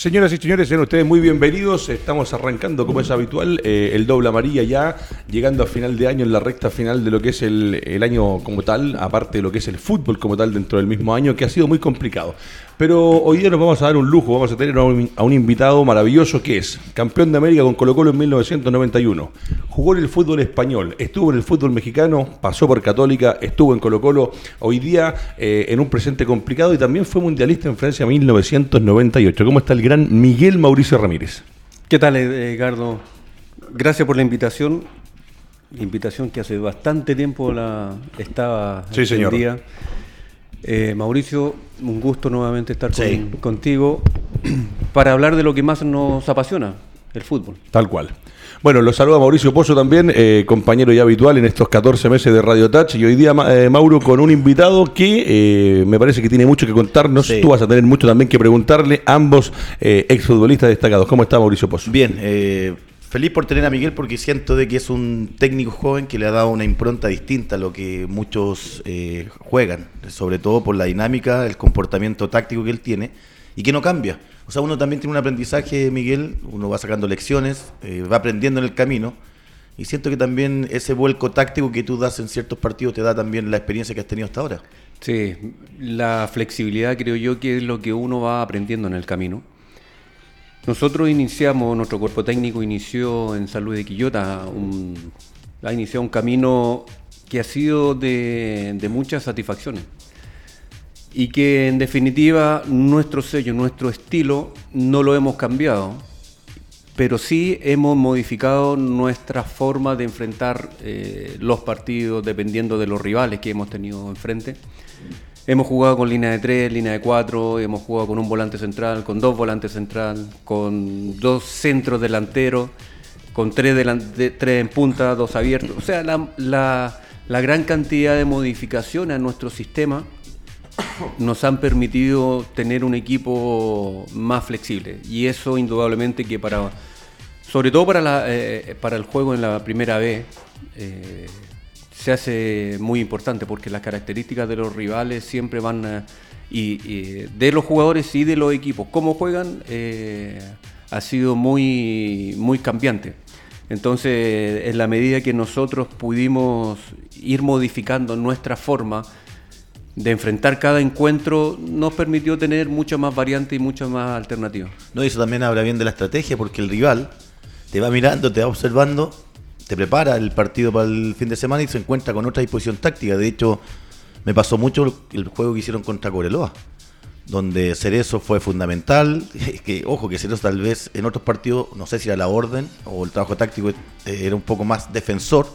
Señoras y señores, sean ustedes muy bienvenidos. Estamos arrancando, como es habitual, eh, el doble amarilla ya, llegando a final de año, en la recta final de lo que es el, año como tal, aparte de lo que es el fútbol como tal dentro del mismo año, que ha sido muy complicado. Pero hoy día nos vamos a dar un lujo, vamos a tener a un, a un invitado maravilloso que es campeón de América con Colo Colo en 1991. Jugó en el fútbol español, estuvo en el fútbol mexicano, pasó por Católica, estuvo en Colo Colo, hoy día eh, en un presente complicado y también fue mundialista en Francia en 1998. ¿Cómo está el gran Miguel Mauricio Ramírez? ¿Qué tal, Edgardo? Gracias por la invitación. Invitación que hace bastante tiempo la estaba sí, señor. día. Eh, Mauricio, un gusto nuevamente estar con, Sí. contigo para hablar de lo que más nos apasiona, el fútbol. Tal cual. Bueno, lo saluda Mauricio Pozo también, eh, compañero ya habitual en estos 14 meses de Radio Touch. Y hoy día, eh, Mauro, con un invitado que eh, me parece que tiene mucho que contarnos. Sí. Tú vas a tener mucho también que preguntarle, ambos eh, exfutbolistas destacados. ¿Cómo está Mauricio Pozo? Bien, eh, feliz por tener a Miguel porque siento de que es un técnico joven que le ha dado una impronta distinta a lo que muchos eh, juegan, sobre todo por la dinámica, el comportamiento táctico que él tiene y que no cambia. O sea, uno también tiene un aprendizaje, Miguel, uno va sacando lecciones, eh, va aprendiendo en el camino y siento que también ese vuelco táctico que tú das en ciertos partidos te da también la experiencia que has tenido hasta ahora. Sí, la flexibilidad creo yo que es lo que uno va aprendiendo en el camino. Nosotros iniciamos, nuestro cuerpo técnico inició en Salud de Quillota, un- ha iniciado un camino que ha sido de, de muchas satisfacciones y que en definitiva nuestro sello, nuestro estilo no lo hemos cambiado, pero sí hemos modificado nuestra forma de enfrentar eh, los partidos dependiendo de los rivales que hemos tenido enfrente. Hemos jugado con línea de 3, línea de 4, hemos jugado con un volante central, con dos volantes central, con dos centros delanteros, con tres, delan- de- tres en punta, dos abiertos. O sea, la, la- la gran cantidad de modificaciones a nuestro sistema nos han permitido tener un equipo más flexible. Y eso indudablemente que para, sobre todo para, la, eh, para el juego en la primera vez, eh, se hace muy importante porque las características de los rivales siempre van y, de los jugadores y de los equipos, cómo juegan, eh, ha sido muy, muy cambiante. Entonces, en la medida que nosotros pudimos ir modificando nuestra forma de enfrentar cada encuentro, nos permitió tener mucho más variante y mucho más alternativas. No, eso también habla bien de la estrategia, porque el rival te va mirando, te va observando, te prepara el partido para el fin de semana y se encuentra con otra disposición táctica. De hecho, me pasó mucho el juego que hicieron contra Coreloa, donde Cerezo fue fundamental. Que, ojo, que Cerezo tal vez en otros partidos, no sé si era la orden o el trabajo táctico eh, era un poco más defensor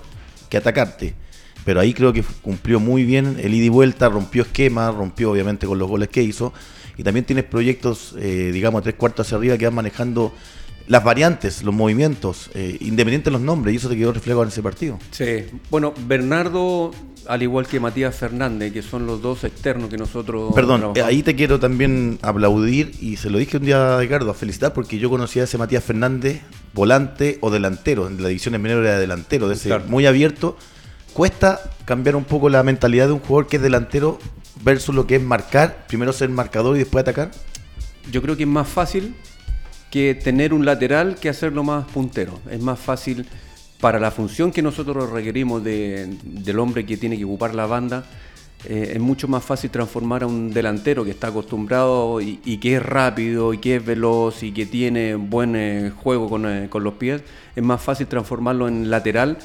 que atacarte. Pero ahí creo que cumplió muy bien el ida y vuelta, rompió esquema, rompió obviamente con los goles que hizo. Y también tienes proyectos, eh, digamos, tres cuartos hacia arriba que van manejando las variantes, los movimientos, eh, independiente de los nombres, y eso te quedó reflejado en ese partido. Sí, bueno, Bernardo, al igual que Matías Fernández, que son los dos externos que nosotros... Perdón, eh, trabajamos. ahí te quiero también aplaudir y se lo dije un día a Ricardo, a felicitar porque yo conocía a ese Matías Fernández, volante o delantero, en la división de menor era delantero, de ese Claro. muy abierto. Cuesta cambiar un poco la mentalidad de un jugador que es delantero versus lo que es marcar, primero ser marcador y después atacar. Yo creo que es más fácil que tener un lateral que hacerlo más puntero. Es más fácil para la función que nosotros requerimos de- del hombre que tiene que ocupar la banda. eh, es mucho más fácil transformar a un delantero que está acostumbrado y, que es rápido y que es veloz y que tiene buen eh, juego con, eh, con los pies. Es más fácil transformarlo en lateral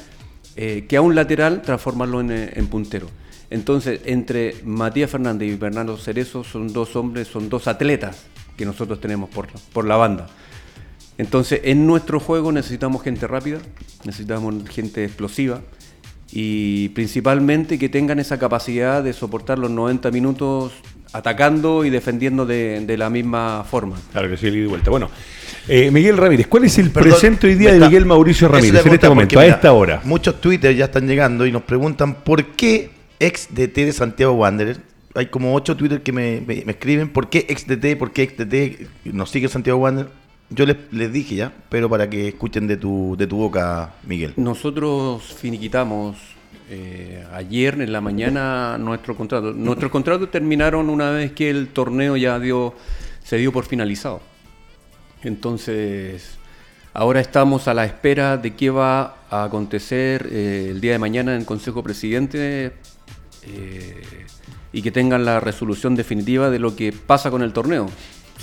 eh, que a un lateral transformarlo en, eh, en puntero. Entonces, entre Matías Fernández y Bernardo Cerezo son dos hombres, son dos atletas que nosotros tenemos por, por la banda. Entonces, en nuestro juego necesitamos gente rápida, necesitamos gente explosiva y principalmente que tengan esa capacidad de soportar los 90 minutos atacando y defendiendo de, la misma forma. Claro que sí, y vuelta. Bueno, eh, Miguel Ramírez, ¿cuál es el Perdón, presente hoy día de Miguel Mauricio Ramírez en este momento, porque, a mira, esta hora? Muchos Twitter ya están llegando y nos preguntan por qué ex DT de Santiago Wanderers. Hay como ocho Twitter que me, me- me escriben por qué ex DT, por qué ex DT nos sigue Santiago Wanderers. Yo les, les dije ya, pero para que escuchen de tu, de tu boca, Miguel. Nosotros finiquitamos eh, ayer en la mañana nuestro contrato. Nuestros contratos terminaron una vez que el torneo ya dio, se dio por finalizado. Entonces, ahora estamos a la espera de qué va a acontecer eh, el día de mañana en el Consejo Presidente eh, y que tengan la resolución definitiva de lo que pasa con el torneo.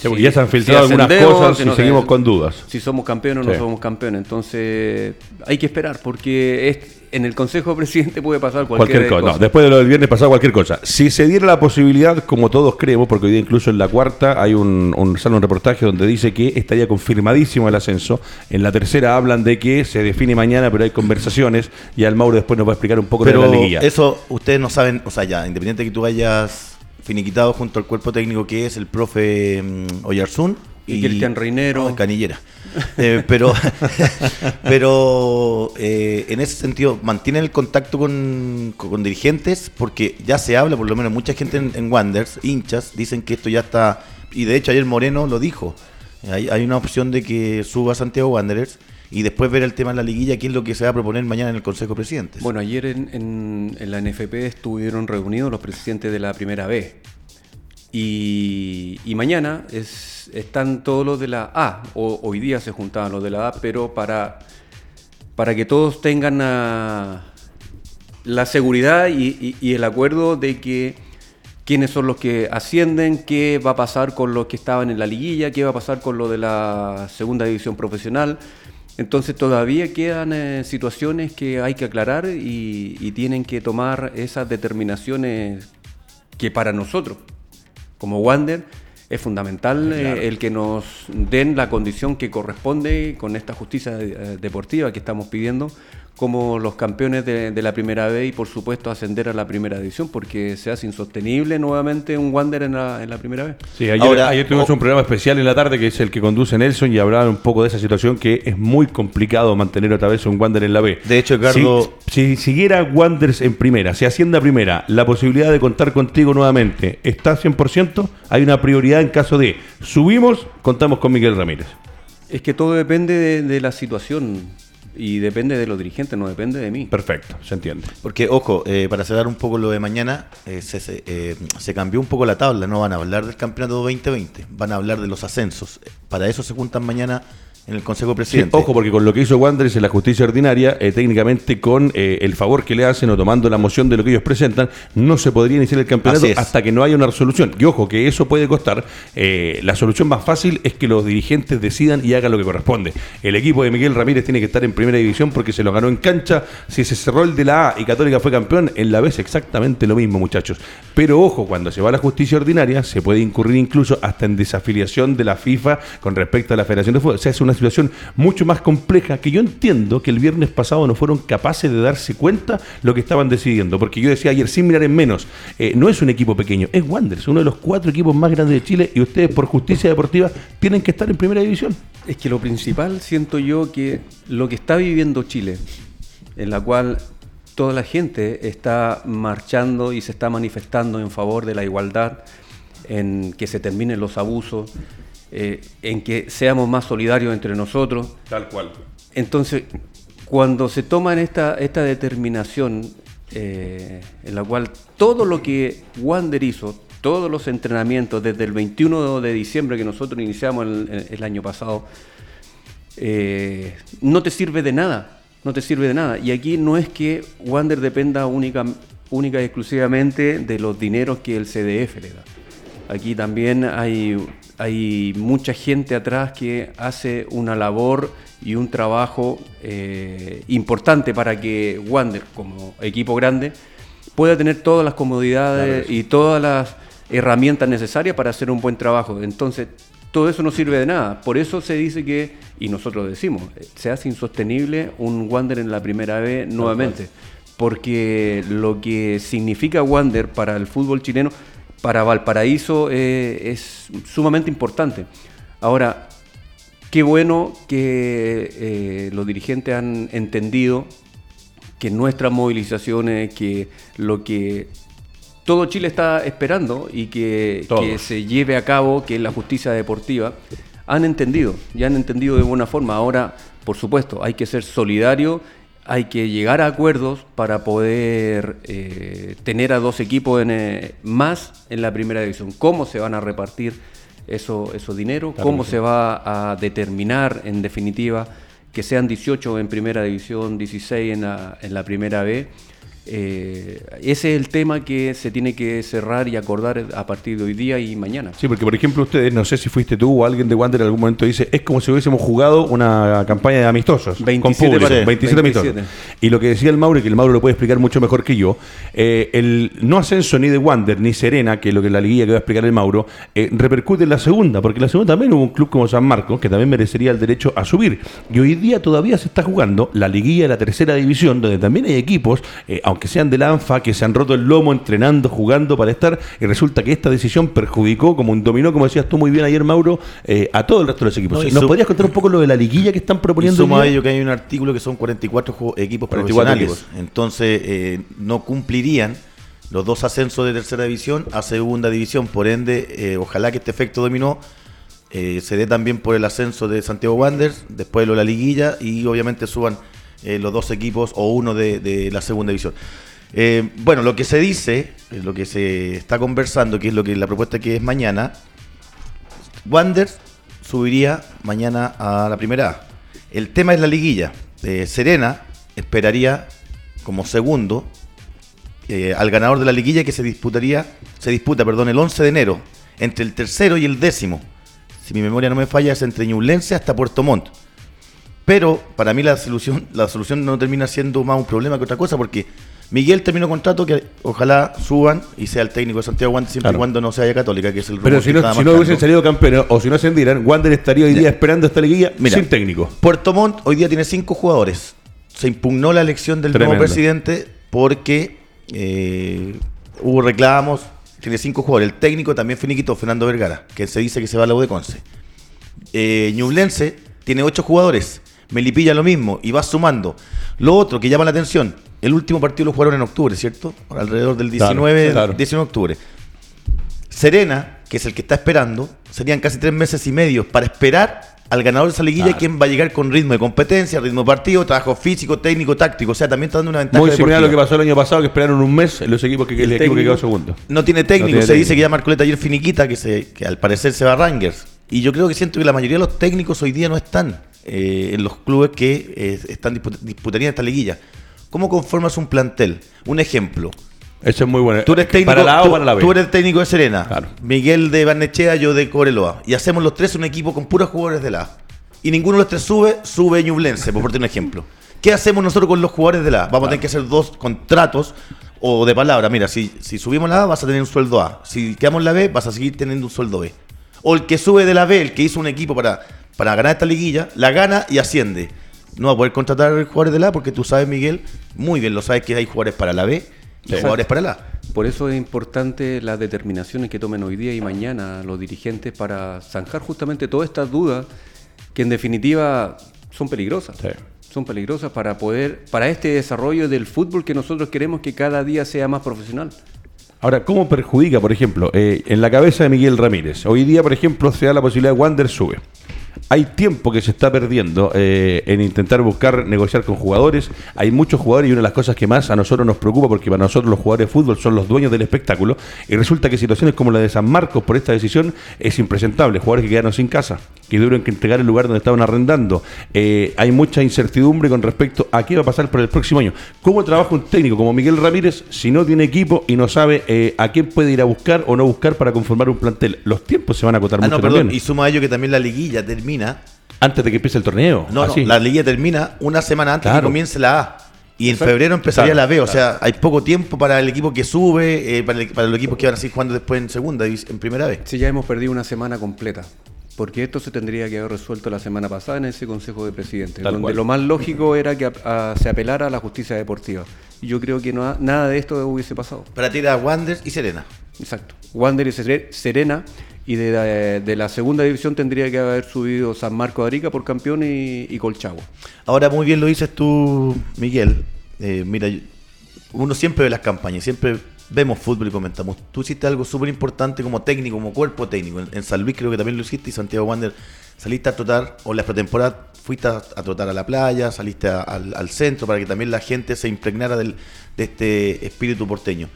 Sí, porque ya se han filtrado algunas cosas y no- seguimos con dudas. Si somos campeones o no Sí. somos campeones. Entonces, hay que esperar porque es- en el Consejo Presidente puede pasar cualquier, Cualquier cosa. cosa. No, después de lo del viernes pasado, cualquier cosa. Si se diera la posibilidad, como todos creemos, porque hoy día incluso en la cuarta hay un, un, sale un reportaje donde dice que estaría confirmadísimo el ascenso. En la tercera hablan de que se define mañana, pero hay conversaciones. Y al Mauro después nos va a explicar un poco de la liguilla. eso ustedes no saben, o sea, ya, independiente de que tú hayas finiquitado junto al cuerpo técnico que es el profe mm, Oyarzún Y Cristian Reinero. Ah, Canillera. Eh, pero pero eh, en ese sentido, mantienen el contacto con, con dirigentes porque ya se habla, por lo menos mucha gente en, en Wanderers, hinchas, dicen que esto ya está. Y de hecho, ayer Moreno lo dijo. Hay, hay una opción de que suba Santiago Wanderers y después ver el tema de la liguilla, qué es lo que se va a proponer mañana en el Consejo de Presidentes. Bueno, ayer en, en- la NFP estuvieron reunidos los presidentes de la primera B. Y, y mañana es, están todos los de la A, o hoy día se juntaban los de la A, pero para, para que todos tengan ah, la seguridad y, y- y el acuerdo de que quiénes son los que ascienden, qué va a pasar con los que estaban en la liguilla, qué va a pasar con lo de la segunda división profesional. Entonces todavía quedan eh, situaciones que hay que aclarar y, y tienen que tomar esas determinaciones que para nosotros, como Wander, es fundamental eh, el que nos den la condición que corresponde con esta justicia eh, deportiva que estamos pidiendo como los campeones de, de la primera vez y por supuesto ascender a la primera división porque se hace insostenible nuevamente un Wander en la, en la primera vez. Sí, ayer, Ahora, ayer tuvimos un programa especial en la tarde que es el que conduce Nelson y hablaban un poco de esa situación que es muy complicado mantener otra vez un Wander en la B. De hecho, Edgardo- Si, si siguiera Wanders en primera, si asciende a primera, la posibilidad de contar contigo nuevamente está 100%, hay una prioridad en caso de subimos, contamos con Miguel Ramírez. Es que todo depende de, de la situación y depende de los dirigentes, no depende de mí. Perfecto, se entiende. Porque, ojo, eh, para cerrar un poco lo de mañana, eh, se, se, eh, se cambió un poco la tabla. No van a hablar del campeonato 2020, van a hablar de los ascensos. Para eso se juntan mañana en el Consejo Sí, Presidente. ojo, porque con lo que hizo Wanderers en la justicia ordinaria, eh, técnicamente con eh, el favor que le hacen o tomando la moción de lo que ellos presentan, no se podría iniciar el campeonato hasta que no haya una resolución. Y ojo, que eso puede costar. eh, la solución más fácil es que los dirigentes decidan y hagan lo que corresponde. El equipo de Miguel Ramírez tiene que estar en primera división porque se lo ganó en cancha. Si se cerró el de la A y Católica fue campeón, en la B es exactamente lo mismo, muchachos. Pero ojo, cuando se va a la justicia ordinaria, se puede incurrir incluso hasta en desafiliación de la FIFA con respecto a la Federación de Fútbol. O sea, es una situación mucho más compleja que yo entiendo que el viernes pasado no fueron capaces de darse cuenta lo que estaban decidiendo. Porque yo decía ayer, sin mirar en menos, eh, no es un equipo pequeño, es Wanderers, uno de los cuatro equipos más grandes de Chile y ustedes por justicia deportiva tienen que estar en primera división. Es que lo principal siento yo que lo que está viviendo Chile, en la cual toda la gente está marchando y se está manifestando en favor de la igualdad, en que se terminen los abusos, eh, en que seamos más solidarios entre nosotros. Tal cual. Entonces, cuando se toman esta, esta determinación eh, en la cual todo lo que Wander hizo, todos los entrenamientos desde el 21 de diciembre que nosotros iniciamos el, año pasado, eh, no te sirve de nada, no te sirve de nada. Y aquí no es que Wander dependa única, única y exclusivamente de los dineros que el CDF le da. Aquí también hay, hay mucha gente atrás que hace una labor y un trabajo eh, importante para que Wander, como equipo grande, pueda tener todas las comodidades y todas las herramientas necesarias para hacer un buen trabajo. Entonces, todo eso no sirve de nada. Por eso se dice que, y nosotros decimos, se hace insostenible un Wander en la primera vez nuevamente. Porque lo que significa Wander para el fútbol chileno, para Valparaíso, eh, es sumamente importante. Ahora, qué bueno que eh, los dirigentes han entendido que nuestras movilizaciones, que lo que todo Chile está esperando y que, que, se lleve a cabo, que es la justicia deportiva, han entendido, y han entendido de buena forma. Ahora, por supuesto, hay que ser solidario, hay que llegar a acuerdos para poder eh, tener a dos equipos en, eh, más en la primera división. ¿Cómo se van a repartir esos eso dinero? ¿Cómo se va a determinar, en definitiva, que sean 18 en primera división, 16 en la, en la primera B? Eh, ese es el tema que se tiene que cerrar y acordar a partir de hoy día y mañana. Sí, porque por ejemplo ustedes, no sé si fuiste tú o alguien de Wander en algún momento dice, es como si hubiésemos jugado una campaña de amistosos. 27 con público, 27, amistosos. Y lo que decía el Mauro, que el Mauro lo puede explicar mucho mejor que yo, eh, el no ascenso ni de Wander ni Serena, que es lo que la liguilla que va a explicar el Mauro, eh, repercute en la segunda, porque en la segunda también hubo un club como San Marcos, que también merecería el derecho a subir. Y hoy día todavía se está jugando la liguilla de la tercera división, donde también hay equipos, aunque que sean de la ANFA, que se han roto el lomo entrenando, jugando para estar, y resulta que esta decisión perjudicó como un dominó, como decías tú muy bien ayer, Mauro, eh, a todo el resto de los equipos. ¿Nos podrías contar un poco lo de la liguilla que están proponiendo? Y a ello que hay un artículo que son 44 equipos profesionales, entonces eh, no cumplirían los dos ascensos de tercera división a segunda división, por ende, eh, ojalá que este efecto dominó se dé también por el ascenso de Santiago Wanderers, después lo de la liguilla y obviamente suban los dos equipos o uno de la segunda división. Eh, bueno, lo que se dice, lo que se está conversando, que es lo que la propuesta que es mañana, Wanders subiría mañana a la primera A. El tema es la liguilla. Eh, Serena esperaría como segundo eh, al ganador de la liguilla que se disputaría, se disputa, perdón, el 11 de enero, entre el tercero y el décimo. Si mi memoria no me falla, es entre Ñublense hasta Puerto Montt. Pero para mí la solución, la solución no termina siendo más un problema que otra cosa, porque Miguel terminó contrato que ojalá suban y sea el técnico de Santiago Wander siempre y cuando no sea Católica, que es el Pero si no, si no hubiesen salido campeones o si no ascendieran, Wander estaría hoy día esperando esta liguilla sin técnico. Puerto Montt hoy día tiene cinco jugadores. Se impugnó la elección del nuevo presidente porque eh, hubo reclamos. Tiene cinco jugadores. El técnico también finiquitó, Fernando Vergara, que se dice que se va a la U de Conce. Eh, Ñublense tiene ocho jugadores. Melipilla lo mismo y va sumando. Lo otro que llama la atención, el último partido lo jugaron en octubre, ¿cierto? Alrededor del 19, 19 de octubre. Serena, que es el que está esperando, serían casi tres meses y medio para esperar al ganador de esa liguilla, quien va a llegar con ritmo de competencia, ritmo de partido, trabajo físico, técnico, táctico. O sea, también está dando una ventaja. Muy similar a lo que pasó el año pasado, que esperaron un mes en los equipos que, el, equipo que quedó segundo. No tiene técnico, se dice que ya Marcoleta ayer finiquita, que, se, que al parecer se va a Rangers. Y yo creo que siento que la mayoría de los técnicos hoy día no están eh, en los clubes que eh, están disputarían esta liguilla. ¿Cómo conformas un plantel? Un ejemplo. Eso es muy bueno. Tú eres técnico, tú, eres técnico de Serena, Miguel de Barnechea, yo de Coreloa. Y hacemos los tres un equipo con puros jugadores de la Y ninguno de los tres sube, sube Ñublense, por ponerte un ejemplo. ¿Qué hacemos nosotros con los jugadores de la Vamos a tener que hacer dos contratos o de palabra. Mira, si, si subimos la A, vas a tener un sueldo A. Si quedamos en la B, vas a seguir teniendo un sueldo B. O el que sube de la B, el que hizo un equipo para, para ganar esta liguilla, la gana y asciende no va a poder contratar jugadores de la porque tú sabes, Miguel, muy bien lo sabes que hay jugadores para la B y jugadores para la Por eso es importante las determinaciones que tomen hoy día y mañana los dirigentes para zanjar justamente todas estas dudas que en definitiva son peligrosas. Son peligrosas para poder, para este desarrollo del fútbol que nosotros queremos que cada día sea más profesional. Ahora, ¿cómo perjudica, por ejemplo, eh, en la cabeza de Miguel Ramírez? Hoy día, por ejemplo, se da la posibilidad de Wander sube hay tiempo que se está perdiendo eh, en intentar buscar negociar con jugadores. Hay muchos jugadores y una de las cosas que más a nosotros nos preocupa, porque para nosotros los jugadores de fútbol son los dueños del espectáculo, y resulta que situaciones como la de San Marcos por esta decisión es impresentable. Jugadores que quedaron sin casa, que tuvieron que entregar el lugar donde estaban arrendando. Eh, hay mucha incertidumbre con respecto a qué va a pasar por el próximo año. ¿Cómo trabaja un técnico como Miguel Ramírez si no tiene equipo y no sabe eh, a quién puede ir a buscar o no buscar para conformar un plantel? Los tiempos se van a acotar ah, mucho también. Y suma a ello que también la liguilla termina antes de que empiece el torneo. No, no la liguilla termina una semana antes de que comience la A. Y en febrero empezaría la B, o sea, hay poco tiempo para el equipo que sube, eh, para, el, para, los equipos que van a seguir jugando después en segunda, en primera vez. Sí, ya hemos perdido una semana completa. porque esto se tendría que haber resuelto la semana pasada en ese Consejo de Presidentes, Tal donde cual. lo más lógico era que a- a- se apelara a la justicia deportiva. Y yo creo que no, nada de esto hubiese pasado. Para ti era Wander y Serena. Exacto. Wander y Sere- Serena, y de la, de la segunda división tendría que haber subido San Marco de Arica por campeón y, y Colchagua. Ahora muy bien lo dices tú, Miguel. Eh, mira, uno siempre ve las campañas, siempre vemos fútbol y comentamos. Tú hiciste algo súper importante como técnico, como cuerpo técnico. En, en San Luis creo que también lo hiciste y Santiago Wander saliste a trotar, o la pretemporada fuiste a, trotar a la playa, saliste al, al centro para que también la gente se impregnara del- de este espíritu porteño.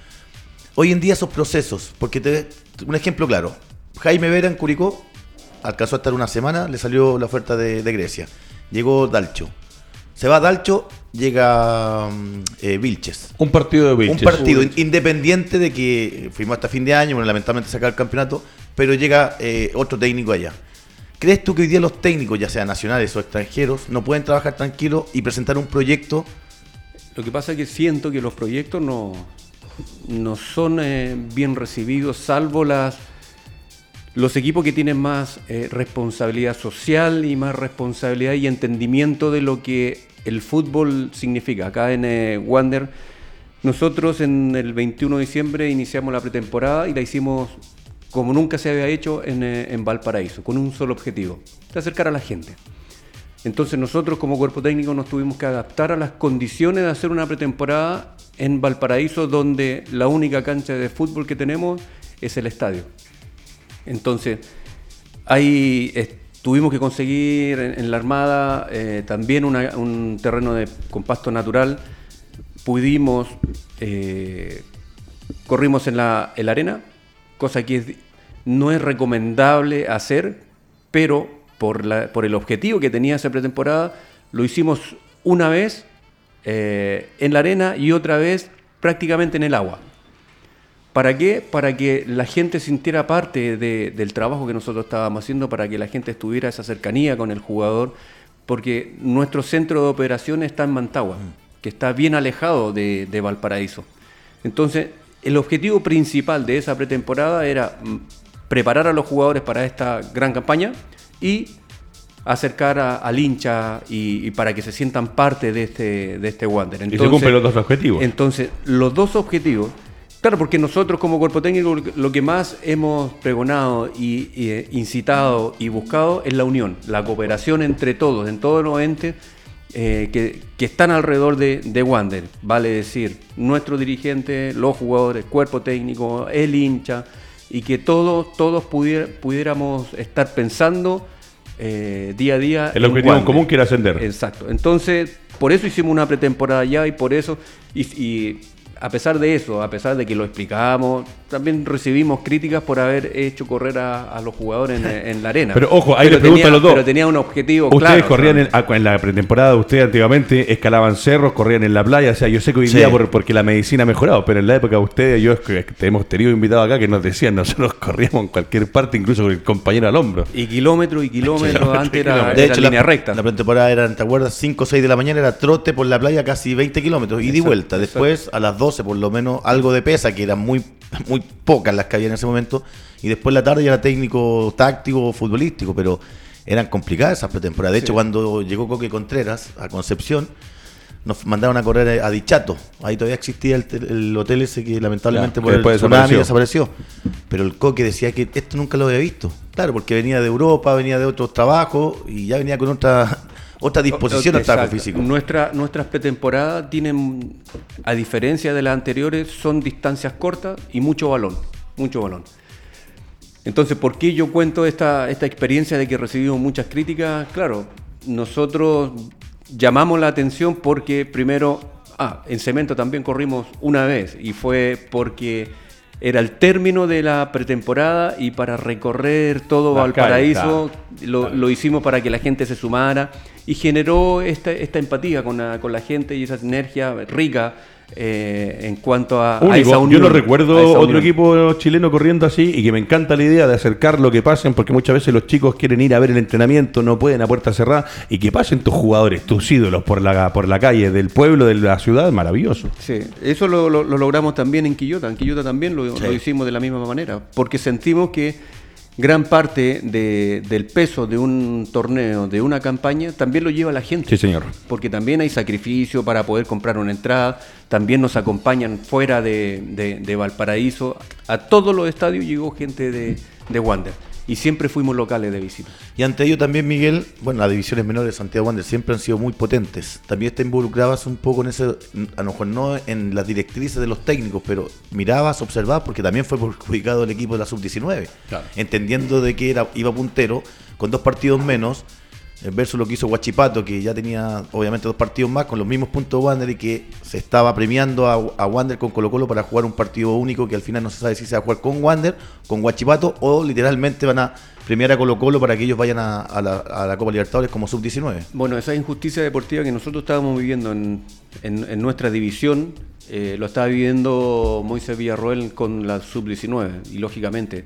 Hoy en día esos procesos, porque te, un ejemplo claro, Jaime Vera en Curicó alcanzó a estar una semana, le salió la oferta de, de Grecia. Llegó Dalcho. Se va Dalcho, llega mm, eh, Vilches. Un partido de Vilches. Un partido in- independiente de que firmó hasta fin de año, bueno, lamentablemente sacar el campeonato, pero llega eh, otro técnico allá. ¿Crees tú que hoy día los técnicos, ya sean nacionales o extranjeros, no pueden trabajar tranquilos y presentar un proyecto? Lo que pasa es que siento que los proyectos no, no son eh, bien recibidos, salvo las los equipos que tienen más eh, responsabilidad social y más responsabilidad y entendimiento de lo que el fútbol significa. Acá en eh, Wander, nosotros en el 21 de diciembre iniciamos la pretemporada y la hicimos como nunca se había hecho en, eh, en Valparaíso, con un solo objetivo, acercar a la gente. Entonces nosotros como cuerpo técnico nos tuvimos que adaptar a las condiciones de hacer una pretemporada en Valparaíso, donde la única cancha de fútbol que tenemos es el estadio. Entonces, ahí eh, tuvimos que conseguir en, la Armada eh, también un terreno de compacto natural. Pudimos, eh, corrimos en la, en la arena, cosa que no es recomendable hacer, pero por, la- por el objetivo que tenía esa pretemporada, lo hicimos una vez en la arena y otra vez prácticamente en el agua. ¿Para qué? Para que la gente sintiera parte de- del trabajo que nosotros estábamos haciendo, para que la gente estuviera esa cercanía con el jugador, porque nuestro centro de operaciones está en Mantagua, que está bien alejado de, de Valparaíso. Entonces, el objetivo principal de esa pretemporada era mm, preparar a los jugadores para esta gran campaña y acercar a- al hincha y, y para que se sientan parte de este, de este Wander. se cumplen los dos objetivos. Entonces, los dos objetivos, claro, porque nosotros como cuerpo técnico lo que más hemos pregonado y, y, eh, incitado y buscado es la unión, la cooperación entre todos, en todos los entes eh, que, que están alrededor de, de Wander. Vale decir, nuestro dirigente, los jugadores, cuerpo técnico, el hincha, y que todos, todos pudier- pudiéramos estar pensando eh, día a día. El en objetivo en Wander. común que era ascender. Exacto. Entonces, por eso hicimos una pretemporada ya y por eso, y, y a pesar de eso, a pesar de que lo explicábamos, también recibimos críticas por haber hecho correr a, a los jugadores en, en la arena. Pero, ojo, ahí Pero le pregunto tenía- a los dos. Pero tenía un objetivo Ustedes claro. corrían en, en la pretemporada, ustedes antiguamente escalaban cerros, corrían en la playa. O sea, yo sé que hoy Sí. día por- porque la medicina ha mejorado, pero en la época de ustedes, yo es que hemos tenido invitados acá que nos decían, nosotros corríamos en cualquier parte, incluso con el compañero al hombro. Y kilómetros y kilómetros, y antes era. De era hecho, línea la, recta. la pretemporada era, ¿te acuerdas? 5 o 6 de la mañana era trote por la playa casi 20 kilómetros, ida y Exacto, vuelta. Después, a las 12, por lo menos, algo de pesa, que eran muy, muy pocas las que había en ese momento. Y después la tarde ya era técnico, táctico, futbolístico, pero eran complicadas esas pretemporadas. De hecho, cuando llegó Coque Contreras a Concepción, nos mandaron a correr a Dichato. Ahí todavía existía el, el hotel ese que lamentablemente por que el tsunami desapareció. desapareció. Pero el Coque decía que esto nunca lo había visto. Claro, porque venía de Europa, venía de otros trabajos y ya venía con otra, otra disposición al trabajo físico. Nuestra, nuestras pretemporadas tienen, a diferencia de las anteriores, son distancias cortas y mucho balón. Mucho balón. Entonces, ¿por qué yo cuento esta, esta experiencia de que recibimos muchas críticas? Claro, nosotros llamamos la atención porque primero, ah, en cemento también corrimos una vez y fue porque era el término de la pretemporada y para recorrer todo Las Valparaíso lo, lo hicimos para que la gente se sumara y generó esta, esta empatía con la, con la gente y esa sinergia rica eh, en cuanto a, Yo no recuerdo otro equipo chileno corriendo así y que me encanta la idea de acercar lo que pasen porque muchas veces los chicos quieren ir a ver el entrenamiento, no pueden a puerta cerrada y que pasen tus jugadores, tus ídolos por la, por la calle del pueblo, de la ciudad, maravilloso. Sí, eso lo, lo- lo logramos también en Quillota. En Quillota también lo, Sí. lo hicimos de la misma manera, porque sentimos que gran parte de- del peso de un torneo, de una campaña, también lo lleva la gente. Sí, señor. Porque también hay sacrificio para poder comprar una entrada, también nos acompañan fuera de, de- de Valparaíso. A todos los estadios llegó gente de, de Wander y siempre fuimos locales de visita. Y ante ello también, Miguel, bueno, las divisiones menores de Santiago Wander siempre han sido muy potentes. También te involucrabas un poco en ese, a lo mejor no en las directrices de los técnicos, pero mirabas, observabas, porque también fue perjudicado el equipo de la sub-19. Claro. Entendiendo de que era, iba puntero, con dos partidos menos, versus lo que hizo Huachipato, que ya tenía obviamente dos partidos más, con los mismos puntos de Wander y que se estaba premiando a, Wander con Colo Colo para jugar un partido único que al final no se sabe si se va a jugar con Wander, con Huachipato o literalmente van a premiar a Colo Colo para que ellos vayan a, la, Copa Libertadores como sub-19. Bueno, esa injusticia deportiva que nosotros estábamos viviendo en, en- en nuestra división, eh, lo estaba viviendo Moisés Villarroel con la sub-19, y lógicamente,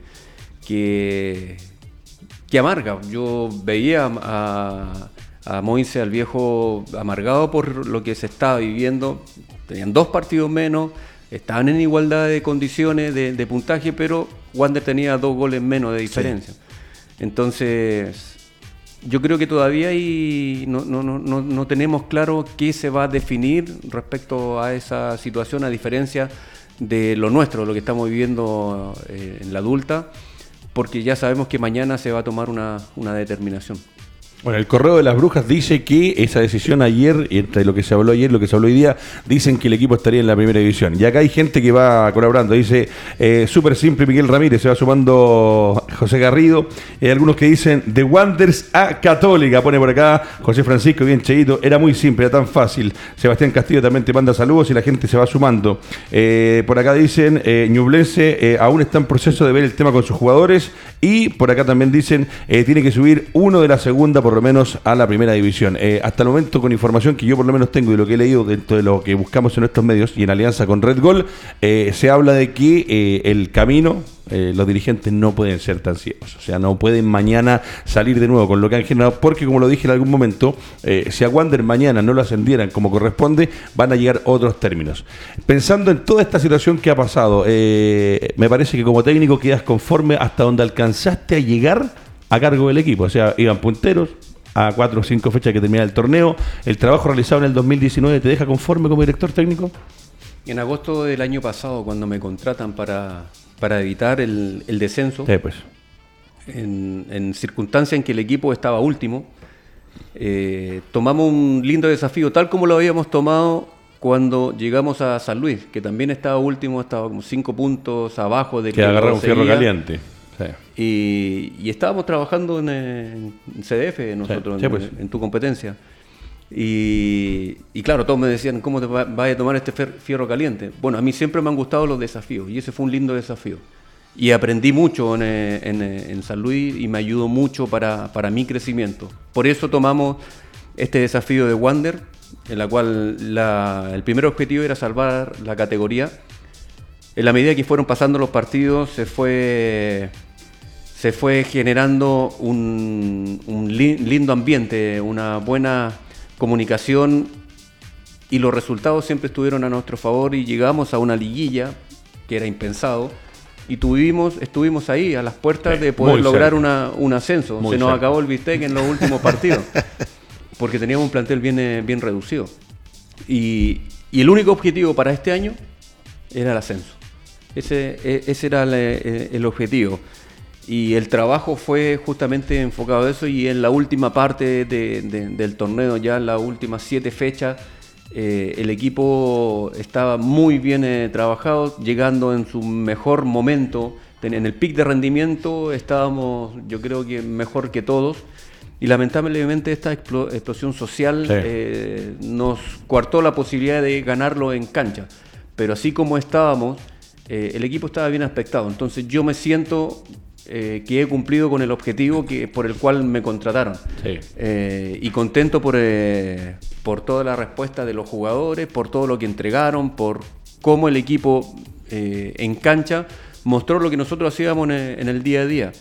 que, que amarga. Yo veía a, a Moisés, al viejo, amargado por lo que se estaba viviendo. Tenían dos partidos menos, estaban en igualdad de condiciones, de, de puntaje, pero Wander tenía dos goles menos de diferencia. Entonces, yo creo que todavía hay- no, no- no- no- no tenemos claro qué se va a definir respecto a esa situación, a diferencia de lo nuestro, lo que estamos viviendo eh, en la adulta, porque ya sabemos que mañana se va a tomar una, una determinación. Bueno, el correo de las brujas dice que esa decisión ayer, entre lo que se habló ayer y lo que se habló hoy día, dicen que el equipo estaría en la primera división. Y acá hay gente que va colaborando. Dice, eh, súper simple, Miguel Ramírez, se va sumando José Garrido. Hay algunos que dicen, de Wanderers a Católica, pone por acá José Francisco, bien cheito. Era muy simple, era tan fácil. Sebastián Castillo también te manda saludos y la gente se va sumando. Eh, por acá dicen, eh, Ñublense eh, aún está en proceso de ver el tema con sus jugadores. Y por acá también dicen, eh, tiene que subir uno de la segunda por lo menos a la primera división. Eh, hasta el momento, con información que yo por lo menos tengo y lo que he leído dentro de lo que buscamos en nuestros medios y en alianza con Red Gol, eh, se habla de que eh, el camino, los dirigentes no pueden ser tan ciegos. O sea, no pueden mañana salir de nuevo con lo que han generado, porque como lo dije en algún momento, si a Wander mañana no lo ascendieran como corresponde, van a llegar otros términos. Pensando en toda esta situación que ha pasado, me parece que como técnico quedas conforme hasta donde alcanzaste a llegar a cargo del equipo. O sea, iban punteros a cuatro o cinco fechas que termina el torneo. El trabajo realizado en el 2019 te deja conforme como director técnico. En agosto del año pasado, cuando me contratan para, para evitar el, el descenso, Sí, pues. en, en circunstancias en que el equipo estaba último, eh, tomamos un lindo desafío, tal como lo habíamos tomado cuando llegamos a San Luis, que también estaba último, estaba como cinco puntos abajo de Que agarrar un fierro caliente. Sí. Y, y estábamos trabajando en, eh, en CDF, nosotros, sí, en, pues. en tu competencia. Y, y claro, todos me decían, ¿cómo te va- vas a tomar este fierro caliente? Bueno, a mí siempre me han gustado los desafíos y ese fue un lindo desafío. Y aprendí mucho en, eh, en, eh, en San Luis y me ayudó mucho para, para mi crecimiento. Por eso tomamos este desafío de Wander, en la cual la- el primer objetivo era salvar la categoría. En la medida que fueron pasando los partidos, se fue se fue generando un, un li- lindo ambiente, una buena comunicación y los resultados siempre estuvieron a nuestro favor y llegamos a una liguilla que era impensado y tuvimos, estuvimos ahí a las puertas Sí, de poder muy lograr una- un ascenso. Muy Se nos cerca. acabó el bistec en los últimos partidos porque teníamos un plantel bien, eh, bien reducido. Y, y el único objetivo para este año era el ascenso. Ese, e- ese era el, eh, el objetivo. Y el trabajo fue justamente enfocado a eso y en la última parte de- de- del torneo, ya en las últimas siete fechas, eh, el equipo estaba muy bien eh, trabajado, llegando en su mejor momento. En el pic de rendimiento estábamos, yo creo que mejor que todos. Y lamentablemente esta explo- explosión social Sí. eh, nos coartó la posibilidad de ganarlo en cancha. Pero así como estábamos, eh, el equipo estaba bien aspectado. Entonces yo me siento eh, que he cumplido con el objetivo que, por el cual me contrataron. Sí. Eh, y contento por, eh, por toda la respuesta de los jugadores, por todo lo que entregaron, por cómo el equipo en cancha mostró lo que nosotros hacíamos en el, en el día a día.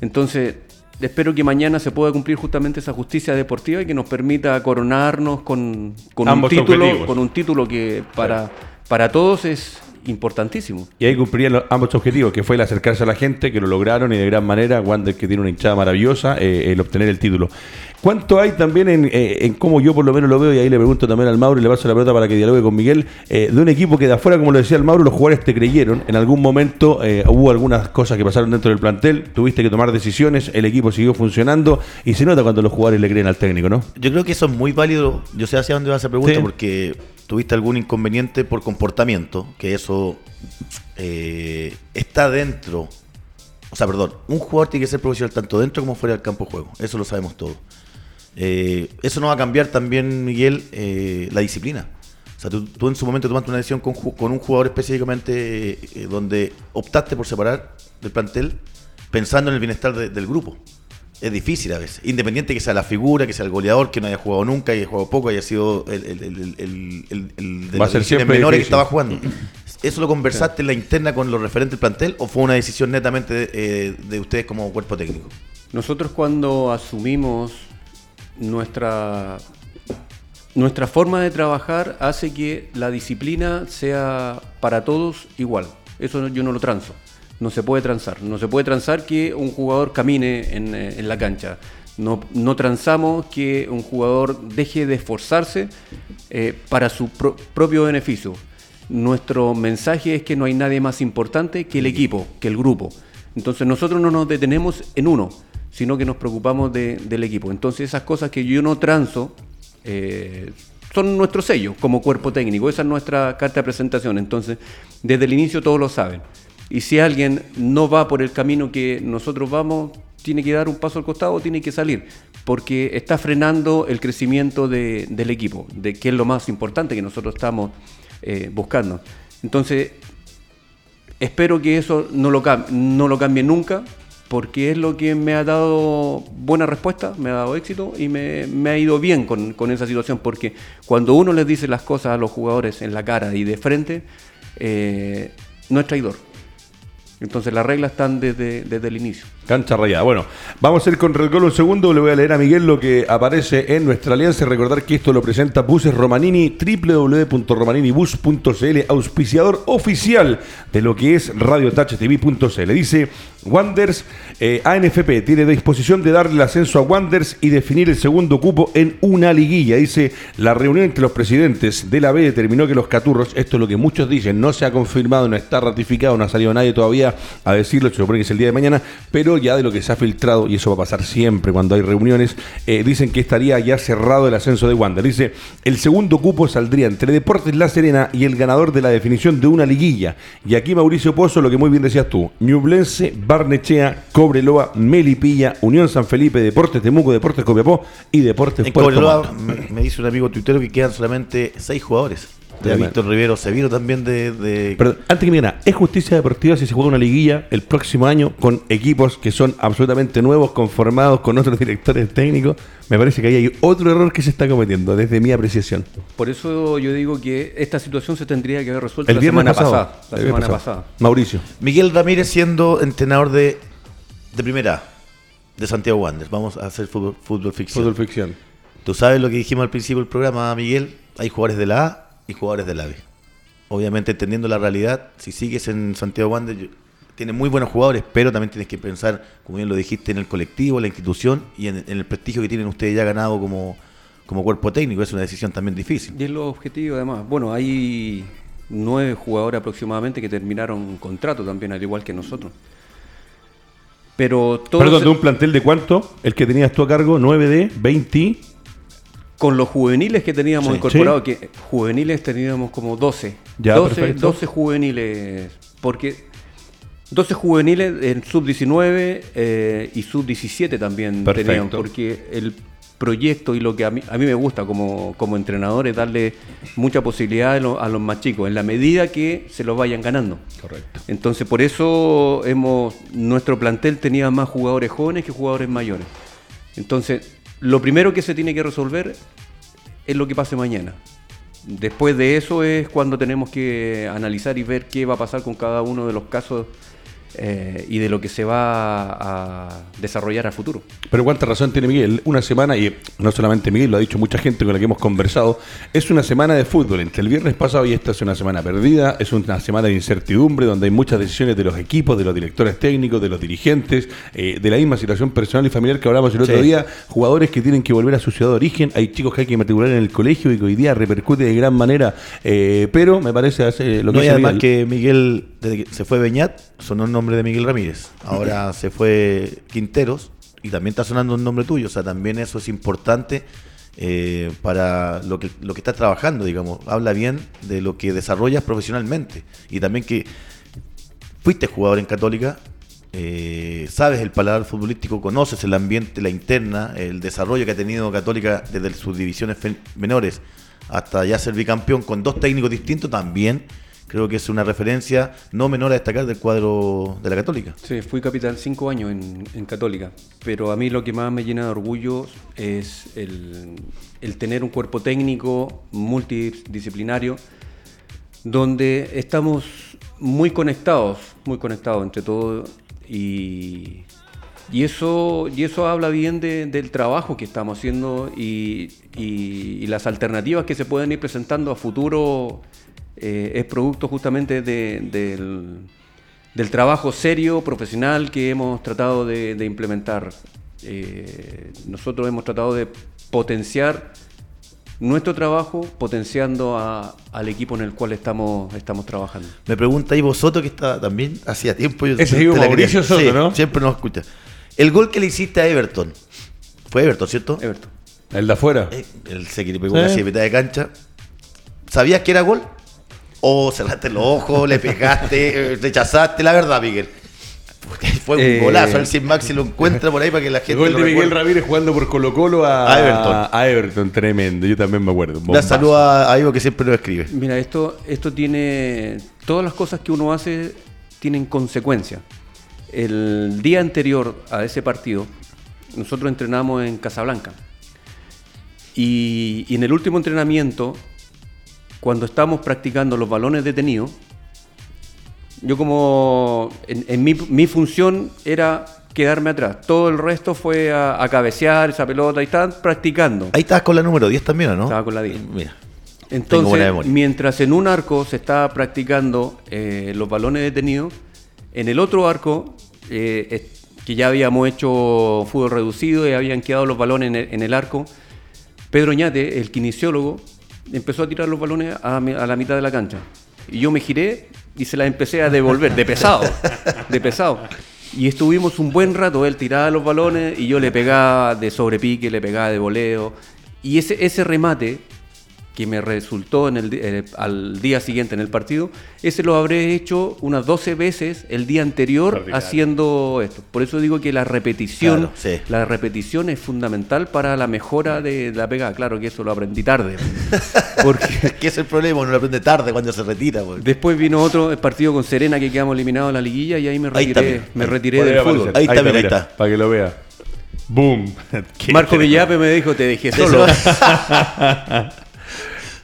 Entonces, espero que mañana se pueda cumplir justamente esa justicia deportiva y que nos permita coronarnos con, con un título, objetivos. con un título que para, para todos es importantísimo. Y ahí cumplirían los- ambos objetivos, que fue el acercarse a la gente, que lo lograron y de gran manera, Wander que tiene una hinchada maravillosa, eh, el obtener el título. ¿Cuánto hay también en, eh, en cómo yo por lo menos lo veo, y ahí le pregunto también al Mauro y le paso la pelota para que dialogue con Miguel, eh, de un equipo que de afuera, como lo decía el Mauro, los jugadores te creyeron, en algún momento eh, hubo algunas cosas que pasaron dentro del plantel, tuviste que tomar decisiones, el equipo siguió funcionando y se nota cuando los jugadores le creen al técnico, ¿no? Yo creo que eso es muy válido. Yo sé hacia dónde va esa pregunta Sí. porque tuviste algún inconveniente por comportamiento, que eso eh, está dentro. O sea, perdón, un jugador tiene que ser profesional tanto dentro como fuera del campo de juego. Eso lo sabemos todos. Eh, eso no va a cambiar también, Miguel, eh, la disciplina. O sea, tú, en su momento tomaste una decisión con, con un jugador específicamente donde optaste por separar del plantel pensando en el bienestar de- del grupo. Es difícil a veces. Independiente que sea la figura, que sea el goleador, que no haya jugado nunca, haya jugado poco, haya sido el, el, el, el- el- el de Va a las ser menores que estaba jugando. ¿Eso lo conversaste en la interna con los referentes del plantel o fue una decisión netamente de, eh, de ustedes como cuerpo técnico? Nosotros cuando asumimos nuestra, nuestra forma de trabajar hace que la disciplina sea para todos igual. Eso no- yo no lo transo. No se puede transar. No se puede transar que un jugador camine en, eh, en la cancha. No, no transamos que un jugador deje de esforzarse eh, para su pro- propio beneficio. Nuestro mensaje es que no hay nadie más importante que el equipo, que el grupo. Entonces nosotros no nos detenemos en uno, sino que nos preocupamos de- del equipo. Entonces esas cosas que yo no transo eh, son nuestro sello como cuerpo técnico, esa es nuestra carta de presentación. Entonces desde el inicio todos lo saben. Y si alguien no va por el camino que nosotros vamos, tiene que dar un paso al costado tiene que salir, porque está frenando el crecimiento de- del equipo, de que es lo más importante que nosotros estamos eh, buscando. Entonces, espero que eso no lo, cambie nunca, porque es lo que me ha dado buena respuesta, me ha dado éxito y me, ha ido bien con, con esa situación, porque cuando uno les dice las cosas a los jugadores en la cara y de frente, eh, no es traidor. Entonces las reglas están desde, desde el inicio. Cancha rayada. Bueno, vamos a ir con Red Gol un segundo. Le voy a leer a Miguel lo que aparece en nuestra alianza. Recordar que esto lo presenta Buses Romanini, www.romaninibus.cl, auspiciador oficial de lo que es radiotouchtv.cl. Dice Wanders, eh, ANFP tiene disposición de darle el ascenso a Wanders y definir el segundo cupo en una liguilla. Dice la reunión entre los presidentes de la B determinó que los Caturros, esto es lo que muchos dicen, no se ha confirmado, no está ratificado, no ha salido nadie todavía a decirlo, se supone que es el día de mañana, pero ya de lo que se ha filtrado, y eso va a pasar siempre cuando hay reuniones, eh, dicen que estaría ya cerrado el ascenso de Wander. Dice, el segundo cupo saldría entre Deportes La Serena y el ganador de la definición de una liguilla. Y aquí Mauricio Pozo, lo que muy bien decías tú, Ñublense, Barnechea, Cobreloa, Melipilla, Unión San Felipe, Deportes Temuco, Deportes Copiapó y Deportes En Puerto Cobreloa me, me dice un amigo tuitero que quedan solamente seis jugadores. De Tremendo. Víctor Rivero Severo también de, de- Pero antes que me digan, ¿es justicia deportiva si se juega una liguilla el próximo año con equipos que son absolutamente nuevos, conformados con otros directores técnicos? Me parece que ahí hay otro error que se está cometiendo, desde mi apreciación. Por eso yo digo que esta situación se tendría que haber resuelto El la viernes semana pasado. pasada. La semana pasado. pasada. Mauricio. Miguel Ramírez siendo entrenador de, de primera A, de Santiago Wanderers. Vamos a hacer fútbol, fútbol ficción. Fútbol ficción. Tú sabes lo que dijimos al principio del programa, Miguel. Hay jugadores de la A y jugadores de la B. Obviamente, entendiendo la realidad, si sigues en Santiago Wanderers, tienes muy buenos jugadores, pero también tienes que pensar, como bien lo dijiste, en el colectivo, en la institución y en, en el prestigio que tienen ustedes ya ganado como, como cuerpo técnico. Es una decisión también difícil. Y es lo objetivo además. Bueno, hay nueve jugadores aproximadamente que terminaron contrato también, al igual que nosotros. Pero todos Perdón, de un plantel de cuánto? El que tenías tú a cargo, 9 de 20. Con los juveniles que teníamos Sí. incorporados, que juveniles teníamos como 12. Ya, 12, perfecto. 12 juveniles. Porque 12 juveniles en sub-19 eh, y sub-17 también Perfecto. teníamos. Porque el proyecto y lo que a mí, a mí me gusta como, como entrenador es darle mucha posibilidad a, lo- a los más chicos, en la medida que se los vayan ganando. Correcto. Entonces, por eso hemos nuestro plantel tenía más jugadores jóvenes que jugadores mayores. Entonces, lo primero que se tiene que resolver es lo que pase mañana. Después de eso es cuando tenemos que analizar y ver qué va a pasar con cada uno de los casos eh, y de lo que se va a desarrollar a futuro. Pero cuánta razón tiene Miguel, una semana, y no solamente Miguel, lo ha dicho mucha gente con la que hemos conversado, es una semana de fútbol. Entre el viernes pasado y esta es una semana perdida, es una semana de incertidumbre donde hay muchas decisiones de los equipos, de los directores técnicos, de los dirigentes, eh, de la misma situación personal y familiar que hablamos el otro Sí. día, jugadores que tienen que volver a su ciudad de origen, hay chicos que hay que matricular en el colegio y que hoy día repercute de gran manera, eh, pero me parece hace lo que No, y además Miguel. que Miguel, desde que se fue Beñat, sonó el nombre de Miguel Ramírez. Ahora se fue Quinteros y también está sonando un nombre tuyo. O sea, también eso es importante eh, para lo que, lo que estás trabajando, digamos. Habla bien de lo que desarrollas profesionalmente. Y también que fuiste jugador en Católica, eh, sabes el paladar futbolístico, conoces el ambiente, la interna, el desarrollo que ha tenido Católica desde sus divisiones menores hasta ya ser bicampeón con dos técnicos distintos, también creo que es una referencia no menor a destacar del cuadro de la Católica. Sí, fui capitán cinco años en, en Católica, pero a mí lo que más me llena de orgullo es el, el tener un cuerpo técnico multidisciplinario donde estamos muy conectados, muy conectados entre todos y, y eso, y eso habla bien de- del trabajo que estamos haciendo y, y- y las alternativas que se pueden ir presentando a futuro eh, es producto justamente de- del, del trabajo serio, profesional que hemos tratado de, de implementar. Eh, nosotros hemos tratado de potenciar nuestro trabajo, potenciando a- al equipo en el cual estamos, estamos trabajando. Me pregunta ahí vosotros que está también hacía tiempo. Yo Ese la Mauricio Soto, Sí, ¿no? Siempre nos escucha. El gol que le hiciste a Everton. Fue Everton, ¿cierto? Everton. El de afuera. Eh, El se que le pegó Sí. casi a mitad de cancha. ¿Sabías que era gol? ¿O cerraste los ojos, le pegaste, eh, rechazaste? La verdad, Miguel. Porque Fue un Eh, golazo. A ver si Maxi lo encuentra por ahí para que la gente El gol lo de Miguel recuerde. Ramírez jugando por Colo Colo a, A Everton. a Everton, tremendo. Yo también me acuerdo. Da Bombazo. saludo a, a Ivo que siempre lo escribe. Mira, esto, esto tiene. Todas las cosas que uno hace tienen consecuencias. El día anterior a ese partido, nosotros entrenamos en Casablanca. Y, y en el último entrenamiento, cuando estábamos practicando los balones detenidos, yo como. En, en mi, mi función era quedarme atrás. Todo el resto fue a, a cabecear esa pelota y estaban practicando. Ahí estabas con la número 10 también, ¿o no? Estaba con la 10. Mira. Tengo Entonces, mientras en un arco se estaba practicando eh, los balones detenidos, en el otro arco, eh, que ya habíamos hecho fútbol reducido y habían quedado los balones en el, en el arco, Pedro Ñate, el kinesiólogo, empezó a tirar los balones a, la mitad de la cancha. Y yo me giré y se las empecé a devolver, de pesado, de pesado. Y estuvimos un buen rato, él tiraba los balones y yo le pegaba de sobrepique, le pegaba de voleo. Y ese, ese remate que me resultó en el, eh, al día siguiente en el partido, ese lo habré hecho unas 12 veces el día anterior haciendo esto. Por eso digo que la repetición, Claro, sí. la repetición es fundamental para la mejora de la pegada. Claro que eso lo aprendí tarde. Porque ¿Qué es el problema? Uno lo aprende tarde cuando se retira. después vino otro partido con Serena que quedamos eliminados en la liguilla y ahí me Ahí está, retiré, me retiré del fútbol. Ahí está, mira, ahí está. Para que lo vea. Boom. Marco. Villape me dijo, te dejé solo.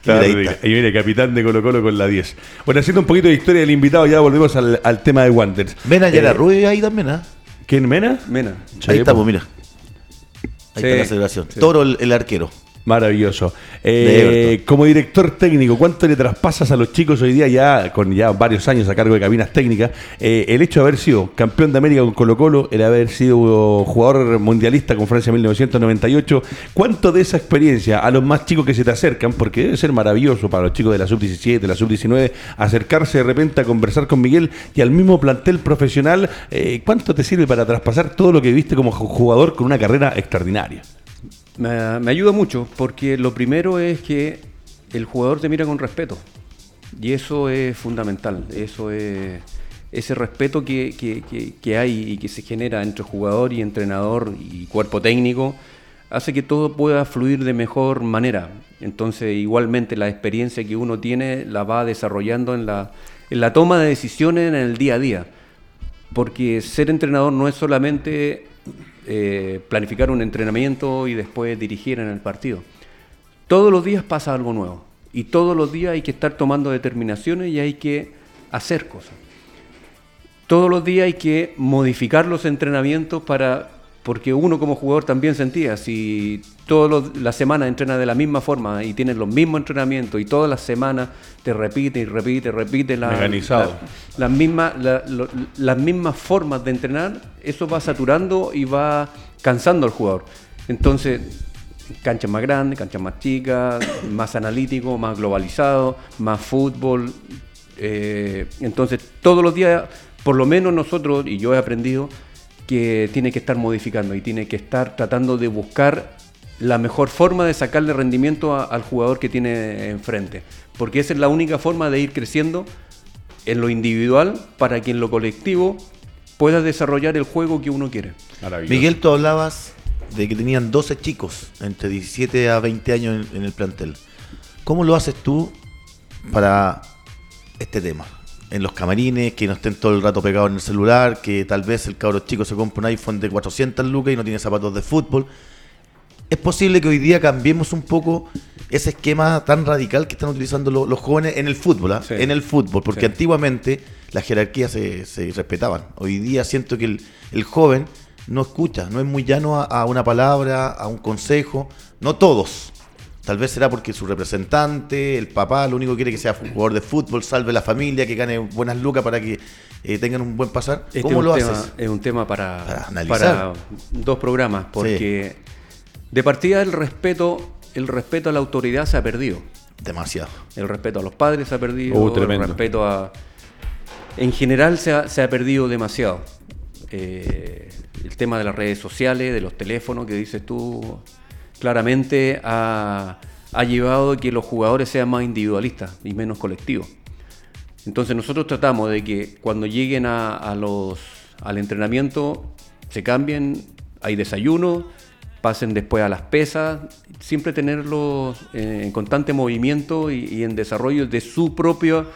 Claro, Mira, ahí y viene capitán de Colo Colo con la 10. Bueno, haciendo un poquito de historia del invitado, ya volvemos al, al tema de Wanderers. Mena ya Eh, era rubio ahí también, ¿ah? ¿Quién, Mena? Mena. Ahí pues mira. Ahí Sí, está la celebración. sí. Toro el, el arquero. Maravilloso. Eh, como director técnico, ¿cuánto le traspasas a los chicos hoy día, ya con ya varios años a cargo de cabinas técnicas, eh, el hecho de haber sido campeón de América con Colo Colo, el haber sido jugador mundialista con Francia en 1998, ¿cuánto de esa experiencia a los más chicos que se te acercan, porque debe ser maravilloso para los chicos de la sub-17, de la sub-19, acercarse de repente a conversar con Miguel y al mismo plantel profesional, eh, ¿cuánto te sirve para traspasar todo lo que viste como ju- jugador con una carrera extraordinaria? Me, ayuda mucho porque lo primero es que el jugador te mira con respeto y eso es fundamental. Eso es ese respeto que, que- que- que hay y que se genera entre jugador y entrenador y cuerpo técnico hace que todo pueda fluir de mejor manera. Entonces, igualmente la experiencia que uno tiene la va desarrollando en la, en la toma de decisiones en el día a día. Porque ser entrenador no es solamente eh, planificar un entrenamiento y después dirigir en el partido. Todos los días pasa algo nuevo y todos los días hay que estar tomando determinaciones y hay que hacer cosas. todos los días hay que modificar los entrenamientos para porque uno como jugador también sentía, si todas las semanas entrena de la misma forma y tienes los mismos entrenamientos y todas las semanas te repite y repite y repite la, las mismas las mismas formas de entrenar, eso va saturando y va cansando al jugador. Entonces, canchas más grandes, canchas más chicas, más analítico, más globalizado, más fútbol. Eh, entonces, todos los días, por lo menos nosotros, y yo he aprendido, que tiene que estar modificando y tiene que estar tratando de buscar la mejor forma de sacarle rendimiento al jugador que tiene enfrente. Porque esa es la única forma de ir creciendo en lo individual para que en lo colectivo pueda desarrollar el juego que uno quiere. Miguel, tú hablabas de que tenían 12 chicos entre 17 a 20 años en, en el plantel. ¿Cómo lo haces tú para este tema? En los camarines, que no estén todo el rato pegados en el celular, que tal vez el cabro chico se compre un iPhone de 400 lucas y no tiene zapatos de fútbol. Es posible que hoy día cambiemos un poco ese esquema tan radical que están utilizando los jóvenes en el fútbol, ¿ah? en el fútbol, porque antiguamente las jerarquías se, se, respetaban. Hoy día siento que el, joven no escucha, no es muy llano a una palabra, a un consejo, no todos, Tal vez será porque su representante, el papá, lo único que quiere que sea jugador de fútbol, salve la familia, que gane buenas lucas para que eh, tengan un buen pasar. Este ¿Cómo lo haces? es un tema para, para, dos programas, porque de partida el respeto, el respeto a la autoridad se ha perdido. Demasiado. El respeto a los padres se ha perdido. Uh, el respeto a. En general se ha, se ha perdido demasiado. Eh, el tema de las redes sociales, de los teléfonos que dices tú, claramente ha, llevado a que los jugadores sean más individualistas y menos colectivos. Entonces nosotros tratamos de que cuando lleguen a, los, al entrenamiento se cambien, hay desayuno, pasen después a las pesas, siempre tenerlos en constante movimiento y, en desarrollo de su propio,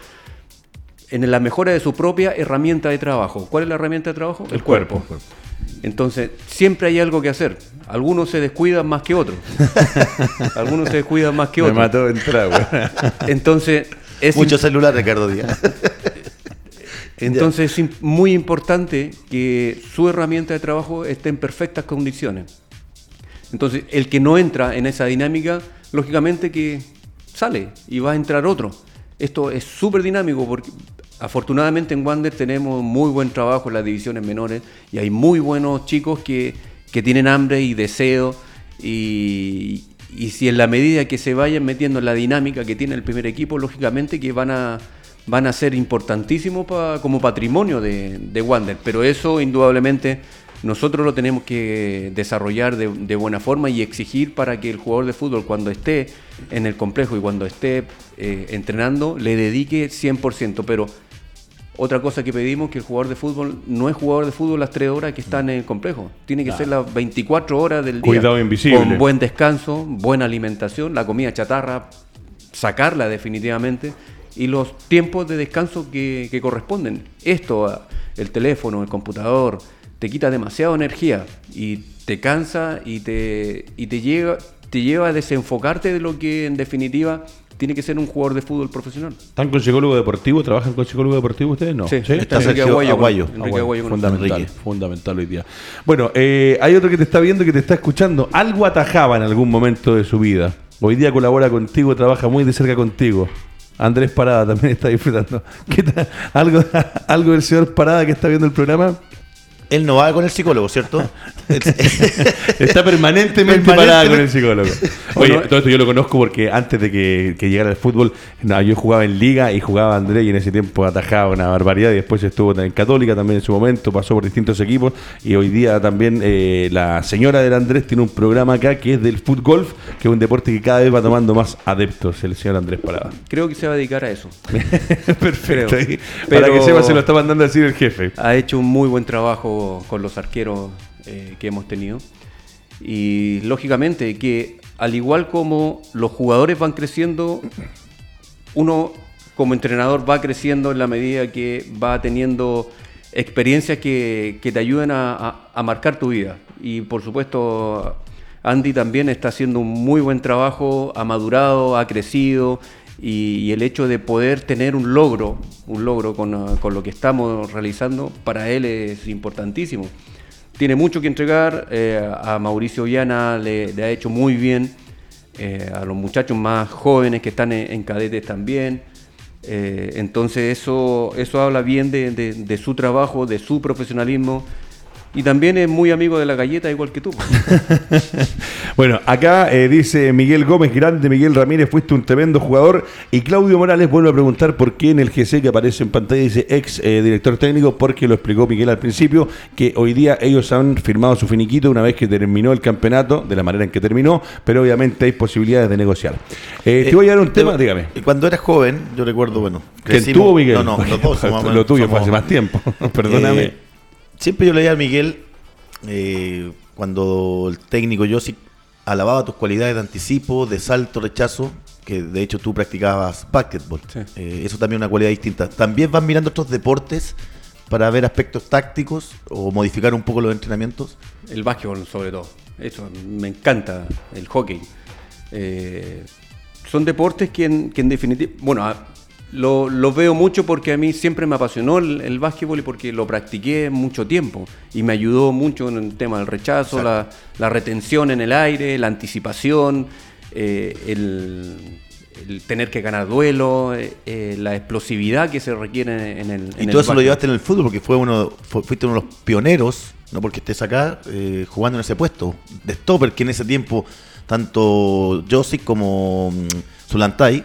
en la mejora de su propia herramienta de trabajo. ¿Cuál es la herramienta de trabajo? El, cuerpo. Entonces, siempre hay algo que hacer. Algunos se descuidan más que otros. Algunos se descuidan más que otros. Me mató el trago. Entonces, es Mucho celular, Ricardo Díaz. Entonces, es muy importante que su herramienta de trabajo esté en perfectas condiciones. Entonces, el que no entra en esa dinámica, lógicamente que sale y va a entrar otro. Esto es súper dinámico porque afortunadamente en Wander tenemos muy buen trabajo en las divisiones menores y hay muy buenos chicos que, tienen hambre y deseo y, si en la medida que se vayan metiendo en la dinámica que tiene el primer equipo, lógicamente que van a, van a ser importantísimos como patrimonio de, de Wander, pero eso indudablemente nosotros lo tenemos que desarrollar de, buena forma y exigir para que el jugador de fútbol cuando esté en el complejo y cuando esté eh, entrenando le dedique 100%, pero otra cosa que pedimos que el jugador de fútbol no es jugador de fútbol las tres horas que están en el complejo. Tiene que ser las 24 horas del día. Cuidado invisible. Con buen descanso, buena alimentación, la comida chatarra, sacarla definitivamente. Y los tiempos de descanso que, corresponden. Esto, el teléfono, el computador, te quita demasiada energía y te cansa y te, y te, lleva, te lleva a desenfocarte de lo que en definitiva tiene que ser un jugador de fútbol profesional. ¿Están con psicólogo deportivo? ¿Trabajan con psicólogo deportivo ustedes? No. Sí, está Enrique Aguayo. Aguayo. fundamental, fundamental hoy día. Bueno, eh, hay otro que te está viendo, que te está escuchando. Algo atajaba en algún momento de su vida. Hoy día colabora contigo, trabaja muy de cerca contigo. Andrés Parada también está disfrutando. ¿Qué tal? ¿Algo, ¿Algo del señor Parada que está viendo el programa? Él no va con el psicólogo, ¿cierto? Está permanentemente, parado con el psicólogo. Oye, todo esto yo lo conozco porque antes de que, llegara al fútbol, yo jugaba en Liga y jugaba Andrés y en ese tiempo atajaba una barbaridad y después estuvo en Católica también en su momento, pasó por distintos equipos y hoy día también eh, la señora del Andrés tiene un programa acá que es del fútbol, que es un deporte que cada vez va tomando más adeptos, el señor Andrés Parada. Creo que se va a dedicar a eso. Perfecto. Para que sepa, se lo está mandando a decir el jefe. Ha hecho un muy buen trabajo con los arqueros eh, que hemos tenido. Y lógicamente que al igual como los jugadores van creciendo, uno como entrenador va creciendo en la medida que va teniendo experiencias que, te ayuden a, marcar tu vida. Y por supuesto, Andy también está haciendo un muy buen trabajo, ha madurado, ha crecido y, el hecho de poder tener un logro, un logro con, ah, con lo que estamos realizando, para él es importantísimo. Tiene mucho que entregar, eh, a Mauricio Viana le, ha hecho muy bien, eh, a los muchachos más jóvenes que están en, cadetes también. Eh, entonces eso, eso habla bien de- de su trabajo, de su profesionalismo y también es muy amigo de la galleta igual que tú. Bueno, acá eh, dice Miguel Gómez, grande Miguel Ramírez, fuiste un tremendo jugador. Y Claudio Morales vuelve a preguntar por qué en el GC que aparece en pantalla dice ex eh, director técnico, porque lo explicó Miguel al principio, que hoy día ellos han firmado su finiquito una vez que terminó el campeonato, de la manera en que terminó, pero obviamente hay posibilidades de negociar. Eh, te voy a dar un te- tema, dígame. Cuando eras joven, yo recuerdo, bueno. ¿Quién tuvo Miguel? No, no, los dos somos- lo tuyo fue hace más tiempo, perdóname. Siempre yo leía a Miguel eh, cuando el técnico Josic alababa tus cualidades de anticipo, de salto, rechazo, que de hecho tú practicabas básquetbol. Sí. Eh, eso también es una cualidad distinta. También vas mirando otros deportes para ver aspectos tácticos o modificar un poco los entrenamientos. El básquetbol sobre todo. Eso, me encanta. El hockey. Eh, son deportes que en, que en definitiva... Bueno, lo, lo veo mucho porque a mí siempre me apasionó el, el básquetbol y porque lo practiqué mucho tiempo. Y me ayudó mucho en el tema del rechazo, la, la retención en el aire, la anticipación, eh, el, el tener que ganar duelo, eh, eh, la explosividad que se requiere en el... Y en todo el eso lo llevaste en el fútbol porque fue uno, fu- fuiste uno de los pioneros, no porque estés acá, eh, jugando en ese puesto de stopper, que en ese tiempo tanto Josic como mm, Zulantay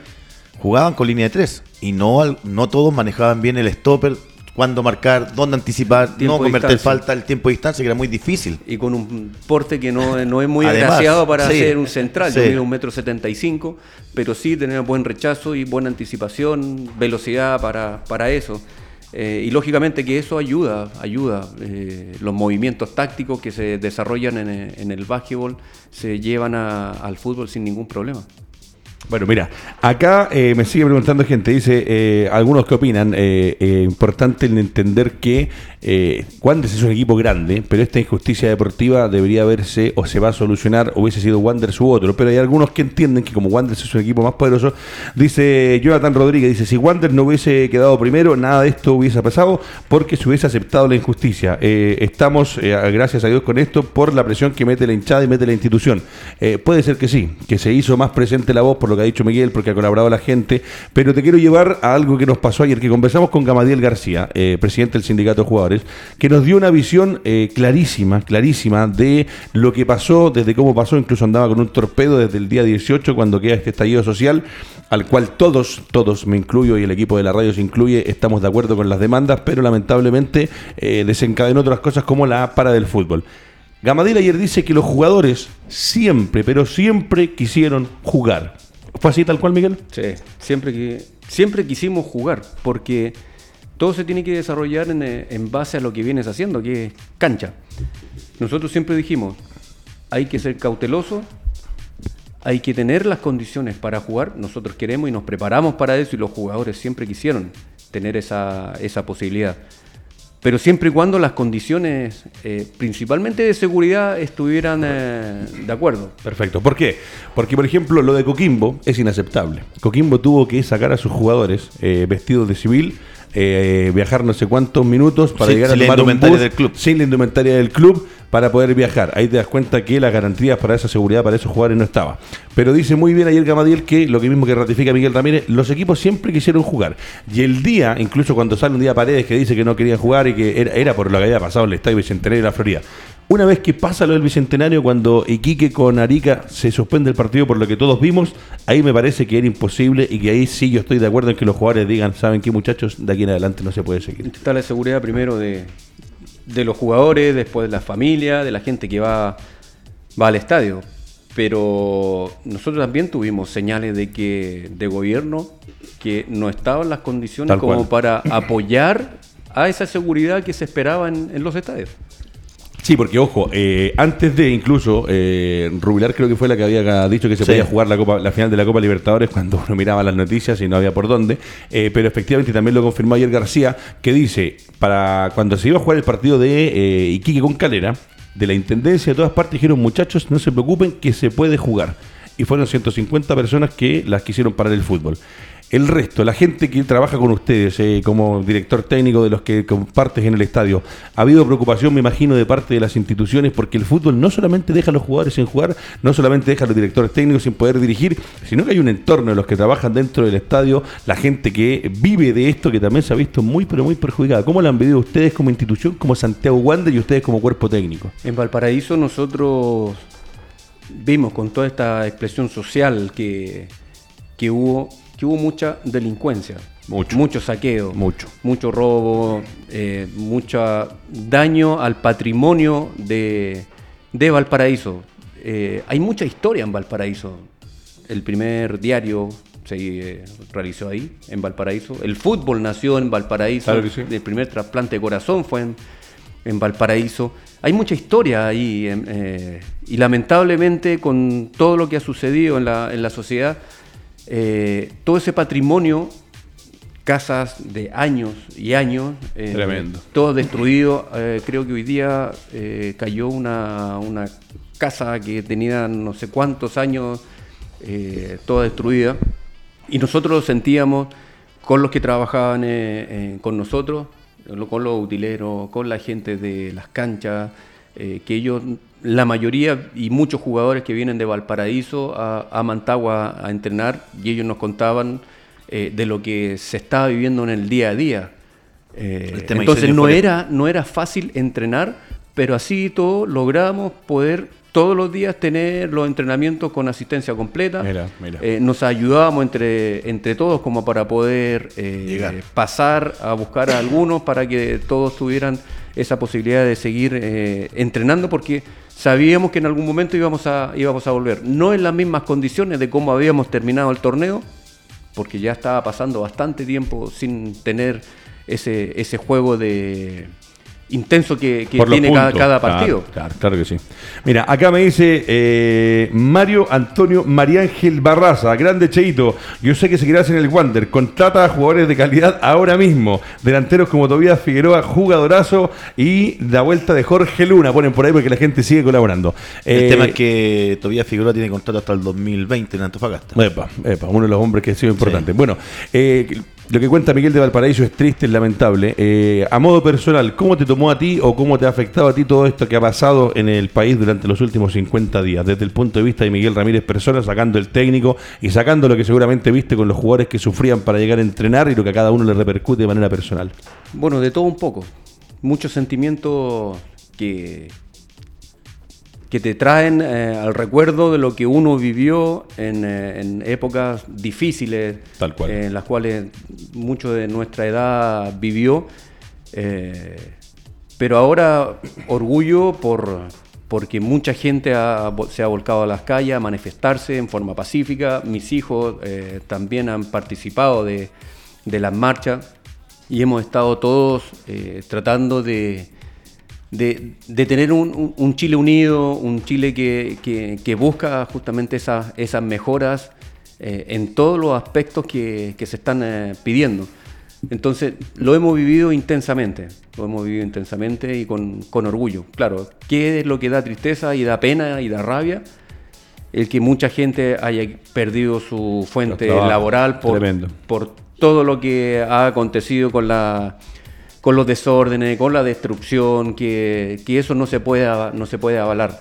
jugaban con línea de tres y no, no todos manejaban bien el stopper, cuándo marcar, dónde anticipar, no convertir falta, el tiempo de distancia, que era muy difícil. y con un porte que no, no es muy Además, agraciado para sí, ser un central. Yo mido un metro setenta y cinco, pero sí tener buen rechazo y buena anticipación, velocidad para, para eso. Eh, y lógicamente que eso ayuda, ayuda. Eh, los movimientos tácticos que se desarrollan en, el- en el básquetbol se llevan a- al fútbol sin ningún problema. Bueno, mira, acá eh, me sigue preguntando gente, dice, eh, algunos que opinan, eh, eh, importante entender que eh, Wanderers es un equipo grande, pero esta injusticia deportiva debería verse o se va a solucionar, hubiese sido Wanderers u otro, pero hay algunos que entienden que como Wanderers es un equipo más poderoso, dice Jonathan Rodríguez, dice, si Wanderers no hubiese quedado primero, nada de esto hubiese pasado porque se hubiese aceptado la injusticia. Eh, estamos, gracias a Dios con esto, por la presión que mete la hinchada y mete la institución. Puede ser que sí, que se hizo más presente la voz por lo que ha dicho Miguel, porque ha colaborado la gente, pero te quiero llevar a algo que nos pasó ayer, que conversamos con Gamadiel García, eh, presidente del sindicato de jugadores, que nos dio una visión eh, clarísima, clarísima de lo que pasó, desde cómo pasó, incluso andaba con un torpedo desde el día 18 cuando queda este estallido social, al cual todos, todos, me incluyo y el equipo de la radio se incluye, estamos de acuerdo con las demandas, pero lamentablemente eh, desencadenó otras cosas como la para del fútbol. Gamadil ayer dice que los jugadores siempre, pero siempre quisieron jugar. ¿Fue así tal cual, Miguel? Sí, siempre, que, siempre quisimos jugar, porque todo se tiene que desarrollar en, eh, en base a lo que vienes haciendo, que es cancha. Nosotros siempre dijimos, hay que ser cauteloso, hay que tener las condiciones para jugar, nosotros queremos y nos preparamos para eso y los jugadores siempre quisieron tener esa, esa posibilidad. Pero siempre y cuando las condiciones, eh, principalmente de seguridad, estuvieran eh, de acuerdo. Perfecto. ¿Por qué? Porque, por ejemplo, lo de Coquimbo es inaceptable. Coquimbo tuvo que sacar a sus jugadores eh, vestidos de civil, eh, viajar no sé cuántos minutos para llegar a sin la tomar un indumentaria bus, del club. sin la indumentaria del club para poder viajar. Ahí te das cuenta que las garantías para esa seguridad para esos jugadores no estaba. Pero dice muy bien ayer Gamadiel que lo que mismo que ratifica Miguel Ramírez, los equipos siempre quisieron jugar. Y el día, incluso cuando sale un día Paredes que dice que no querían jugar y que era, era por lo que había pasado en el Estadio Bicentenario de la Florida. Una vez que pasa lo del Bicentenario, cuando Iquique con Arica se suspende el partido por lo que todos vimos, ahí me parece que era imposible y que ahí sí yo estoy de acuerdo en que los jugadores digan, ¿saben qué muchachos? De aquí en adelante no se puede seguir. Está la seguridad primero de, de los jugadores, después de la familia, de la gente que va, va al estadio. Pero nosotros también tuvimos señales de que de gobierno que no estaban las condiciones Tal como cual. para apoyar a esa seguridad que se esperaba en, en los estadios. Sí, porque ojo, eh, antes de incluso eh, Rubilar creo que fue la que había dicho que se Sí. podía jugar la Copa, la final de la Copa Libertadores cuando uno miraba las noticias y no había por dónde. Eh, pero efectivamente también lo confirmó ayer García, que dice, para cuando se iba a jugar el partido de eh, Iquique con Calera, de la Intendencia de todas partes dijeron, muchachos, no se preocupen que se puede jugar. y fueron 150 personas que las quisieron parar el fútbol. El resto, la gente que trabaja con ustedes eh, como director técnico de los que compartes en el estadio, ¿ha habido preocupación, me imagino, de parte de las instituciones? Porque el fútbol no solamente deja a los jugadores sin jugar, no solamente deja a los directores técnicos sin poder dirigir, sino que hay un entorno de los que trabajan dentro del estadio, la gente que vive de esto, que también se ha visto muy, pero muy perjudicada. ¿Cómo la han vivido ustedes como institución, como Santiago Wander y ustedes como cuerpo técnico? En Valparaíso nosotros vimos con toda esta expresión social que, que hubo que hubo mucha delincuencia. Mucho. Mucho saqueo. Mucho. Mucho robo, eh, mucho daño al patrimonio de, de Valparaíso. Eh, hay mucha historia en Valparaíso. El primer diario se eh, realizó ahí, en Valparaíso. El fútbol nació en Valparaíso. Claro que sí. El primer trasplante de corazón fue en, en Valparaíso. Hay mucha historia ahí eh, y lamentablemente con todo lo que ha sucedido en la, en la sociedad, eh, todo ese patrimonio, casas de años y años, eh, Tremendo. todo destruido. Eh, creo que hoy día cayó una, una casa que tenía no sé cuántos años, toda destruida. Y nosotros lo sentíamos con los que trabajaban con nosotros, con los utileros, con la gente de las canchas, eh, que ellos, la mayoría y muchos jugadores que vienen de Valparaíso a, a Mantagua a entrenar, y ellos nos contaban eh, de lo que se estaba viviendo en el día a día. Eh, entonces no era, no era fácil entrenar, pero así todo logramos poder todos los días tener los entrenamientos con asistencia completa. Mira, mira. Eh, nos ayudábamos entre, entre todos como para poder eh, Llegar. pasar a buscar a algunos para que todos tuvieran esa posibilidad de seguir eh, entrenando porque sabíamos que en algún momento íbamos a, íbamos a volver. No en las mismas condiciones de cómo habíamos terminado el torneo, porque ya estaba pasando bastante tiempo sin tener ese, ese juego de intenso que, tiene cada, puntos. cada Claro, partido. Claro, claro que sí. Mira, acá me dice eh, Mario Antonio Mariángel Barraza, grande Cheito. Yo sé que seguirás en el Wander. Contrata a jugadores de calidad ahora mismo. Delanteros como Tobías Figueroa, jugadorazo y la vuelta de Jorge Luna. Ponen por ahí porque la gente sigue colaborando. El Eh, tema es que Tobías Figueroa tiene contrato hasta el 2020 en Antofagasta. Epa, epa, uno de los hombres que ha sido importante. Bueno, eh, lo que cuenta Miguel de Valparaíso es triste, es lamentable. Eh, a modo personal, ¿cómo te tomó a ti o cómo te ha afectado a ti todo esto que ha pasado en el país durante los últimos 50 días? Desde el punto de vista de Miguel Ramírez Persona, sacando el técnico y sacando lo que seguramente viste con los jugadores que sufrían para llegar a entrenar y lo que a cada uno le repercute de manera personal. Bueno, de todo un poco. Muchos sentimientos que, que te traen eh, al recuerdo de lo que uno vivió en, eh, en épocas difíciles, Tal cual. eh, en las cuales mucho de nuestra edad vivió. eh, pero ahora orgullo por, porque mucha gente ha- se ha volcado a las calles a manifestarse en forma pacífica. Mis hijos eh, también han participado de, de las marchas y hemos estado todos eh, tratando de, de, de tener un, Chile unido, un Chile que, que- que busca justamente esas, esas mejoras eh, en todos los aspectos que, que se están eh, pidiendo. Entonces, lo hemos vivido intensamente, lo hemos vivido intensamente y con, con orgullo. Claro, ¿qué es lo que da tristeza y da pena y da rabia? El que mucha gente haya perdido su fuente laboral por, tremendo. por todo lo que ha acontecido con la con los desórdenes, con la destrucción, que, que eso no se puede no se puede avalar.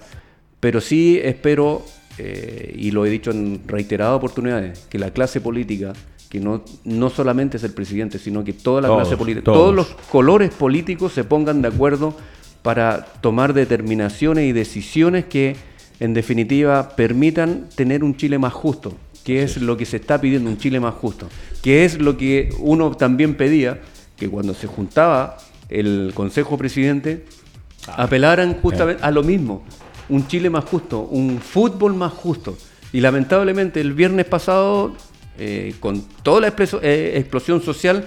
Pero sí espero eh, y lo he dicho en reiteradas oportunidades que la clase política que no, no solamente es el presidente, sino que toda la Todos, clase política, todos. todos los colores políticos se pongan de acuerdo para tomar determinaciones y decisiones que en definitiva permitan tener un Chile más justo, que es lo que se está pidiendo, un Chile más justo, que es lo que uno también pedía, que cuando se juntaba el Consejo Presidente, apelaran justamente a lo mismo, un Chile más justo, un fútbol más justo. Y lamentablemente el viernes pasado, eh, con toda la eh, explosión social,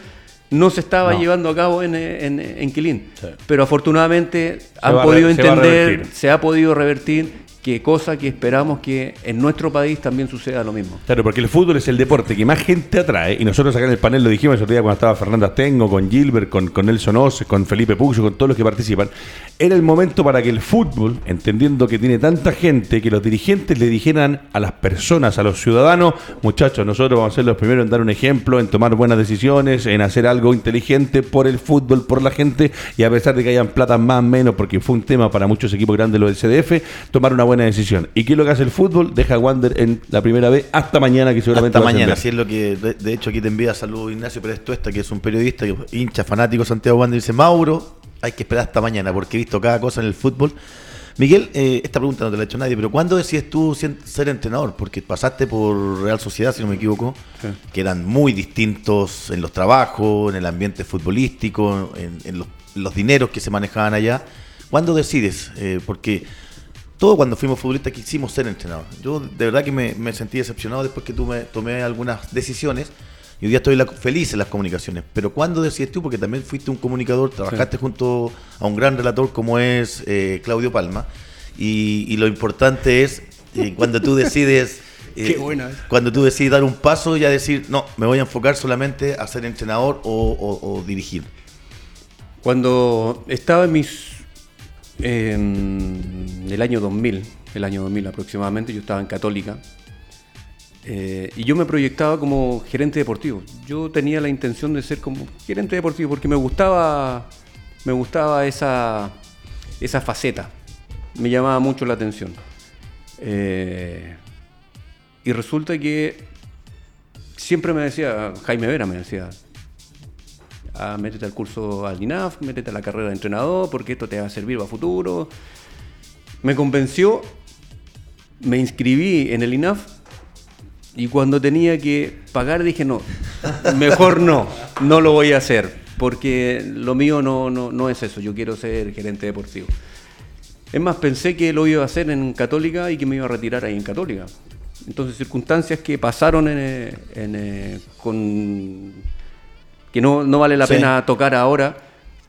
no se estaba No. llevando a cabo en, eh, en, en Quilín. Sí. Pero afortunadamente han podido a entender, se ha podido revertir que cosa que esperamos que en nuestro país también suceda lo mismo. Claro, porque el fútbol es el deporte que más gente atrae, y nosotros acá en el panel lo dijimos el otro día cuando estaba Fernanda Tengo, con Gilbert, con, con Nelson Oce, con Felipe Puxo, con todos los que participan, era el momento para que el fútbol, entendiendo que tiene tanta gente, que los dirigentes le dijeran a las personas, a los ciudadanos, muchachos, nosotros vamos a ser los primeros en dar un ejemplo, en tomar buenas decisiones, en hacer algo inteligente por el fútbol, por la gente, y a pesar de que hayan plata más o menos, porque fue un tema para muchos equipos grandes lo del CDF, tomar una buena decisión. ¿Y qué es lo que hace el fútbol? Deja a Wander en la primera vez hasta mañana, que seguramente Hasta va a mañana, así es lo que. De, de hecho, aquí te envía saludos Ignacio Pérez Tuesta, que es un periodista, que- hincha, fanático de Santiago Wander. Dice: Mauro, hay que esperar hasta mañana, porque he visto cada cosa en el fútbol. Miguel, eh, esta pregunta no te la ha hecho nadie, pero ¿cuándo decides tú ser entrenador? Porque pasaste por Real Sociedad, si no me equivoco, Sí. que eran muy distintos en los trabajos, en el ambiente futbolístico, en, en los, los dineros que se manejaban allá. ¿Cuándo decides? Eh, porque todos cuando fuimos futbolistas quisimos ser entrenador. Yo de verdad que me, me sentí decepcionado después que tuve, tomé algunas decisiones y hoy día estoy la- feliz en las comunicaciones. Pero ¿cuándo decides tú? Porque también fuiste un comunicador, trabajaste junto a un gran relator como es eh, Claudio Palma. Y, y lo importante es eh, cuando tú decides... eh, Qué buena es. Cuando tú decides dar un paso y ya decir, no, me voy a enfocar solamente a ser entrenador o, o- o dirigir. Cuando estaba en mis. En el año 2000, el año 2000 aproximadamente, yo estaba en Católica. eh, y yo me proyectaba como gerente deportivo. Yo tenía la intención de ser como gerente deportivo porque me gustaba, me gustaba esa, esa faceta. Me llamaba mucho la atención. Eh, y resulta que siempre me decía, Jaime Vera me decía, ah, métete al curso al INAF, métete a la carrera de entrenador, porque esto te va a servir para futuro. Me convenció, me inscribí en el INAF y cuando tenía que pagar dije no, mejor no, no lo voy a hacer, porque lo mío no, no, no es eso, yo quiero ser gerente deportivo. Es más, pensé que lo iba a hacer en Católica y que me iba a retirar ahí en Católica. Entonces, circunstancias que pasaron en, eh, en, eh, con que no, no vale la Sí. pena tocar ahora.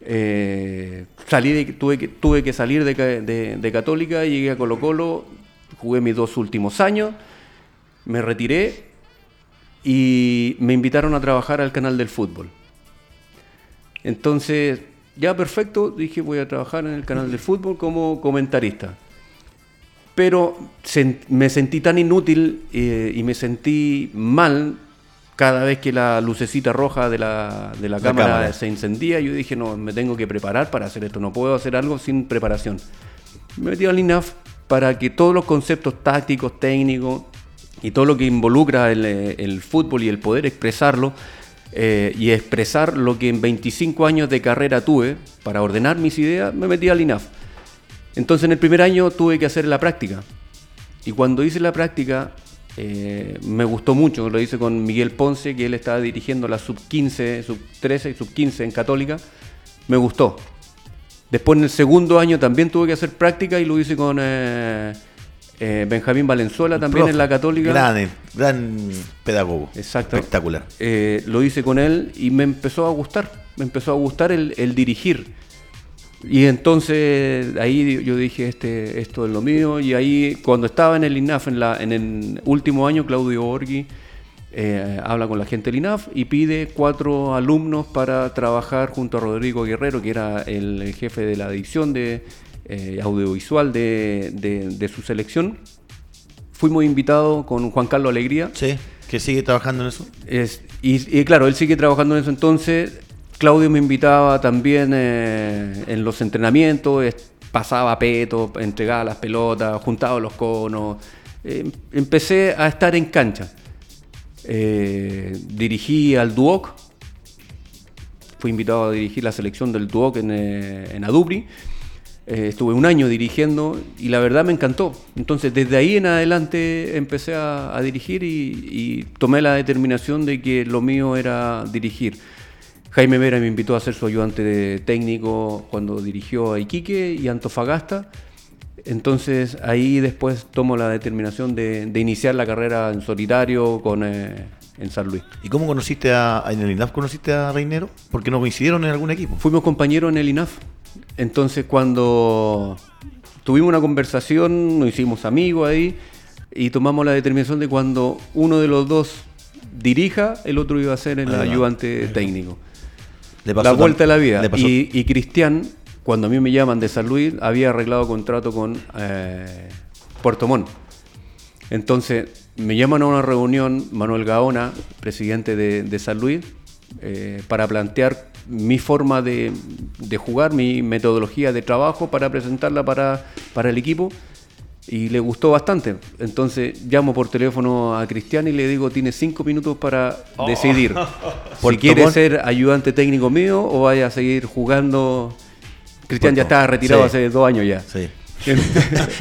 eh, salí de- tuve, que, tuve que salir de, de- de Católica, llegué a Colo Colo, jugué mis dos últimos años, me retiré y me invitaron a trabajar al canal del fútbol. Entonces, ya perfecto, dije voy a trabajar en el canal del fútbol como comentarista. Pero me sentí tan inútil eh, y me sentí mal cada vez que la lucecita roja de la, de la La cámara, cámara. se encendía. Yo dije, no, me tengo que preparar para hacer esto, no puedo hacer algo sin preparación. Me metí al INAF para que todos los conceptos tácticos, técnicos y todo lo que involucra el, el fútbol y el poder expresarlo eh, y expresar lo que en 25 años de carrera tuve para ordenar mis ideas, me metí al INAF. Entonces en el primer año tuve que hacer la práctica. Y cuando hice la práctica eh, me gustó mucho, lo hice con Miguel Ponce, que él estaba dirigiendo la sub 15, sub 13 y sub 15 en Católica. Me gustó. Después en el segundo año también tuve que hacer práctica y lo hice con eh, eh, Benjamín Valenzuela también en la Católica. Gran, gran pedagogo. Exacto. Espectacular. Lo hice con él y me empezó a gustar, me empezó a gustar el, el dirigir. Y entonces ahí yo dije, este, esto es lo mío. Y ahí cuando estaba en el INAF, en, la, en el último año, Claudio Borghi eh, habla con la gente del INAF y pide cuatro alumnos para trabajar junto a Rodrigo Guerrero, que era el, el jefe de la edición de eh, audiovisual de, de- de su selección. Fuimos invitados con Juan Carlos Alegría. Sí, que sigue trabajando en eso. Es- y, y claro, él sigue trabajando en eso entonces. Claudio me invitaba también eh, en los entrenamientos, pasaba peto, entregaba las pelotas, juntaba los conos. Eh, empecé a estar en cancha. Eh, dirigí al Duoc, fui invitado a dirigir la selección del Duoc en, eh, Adubri. Estuve un año dirigiendo y la verdad me encantó. Entonces desde ahí en adelante empecé a, a dirigir y, y tomé la determinación de que lo mío era dirigir. Jaime Vera me invitó a ser su ayudante de técnico cuando dirigió a Iquique y Antofagasta. Entonces ahí después tomo la determinación de, de iniciar la carrera en solitario con, eh, en San Luis. ¿Y cómo conociste a, en el INAF conociste a Reinero? Porque no coincidieron en algún equipo. Fuimos compañeros en el INAF. Entonces cuando tuvimos una conversación, nos hicimos amigos ahí y tomamos la determinación de cuando uno de los dos dirija, el otro iba a ser el ayudante técnico. Le La vuelta de tam- la vida. le pasó- Y, y Cristian, cuando a mí me llaman de San Luis, había arreglado contrato con eh, Puerto Montt. Entonces, me llaman a una reunión Manuel Gaona, presidente de, de San Luis, eh, para plantear mi forma de, de jugar, mi metodología de trabajo para presentarla para, para el equipo. Y le gustó bastante. Entonces llamo por teléfono a Cristian y le digo, tiene cinco minutos para decidir si quiere ser ayudante técnico mío o vaya a seguir jugando. Cristian ya estaba retirado Sí. hace dos años ya. Sí.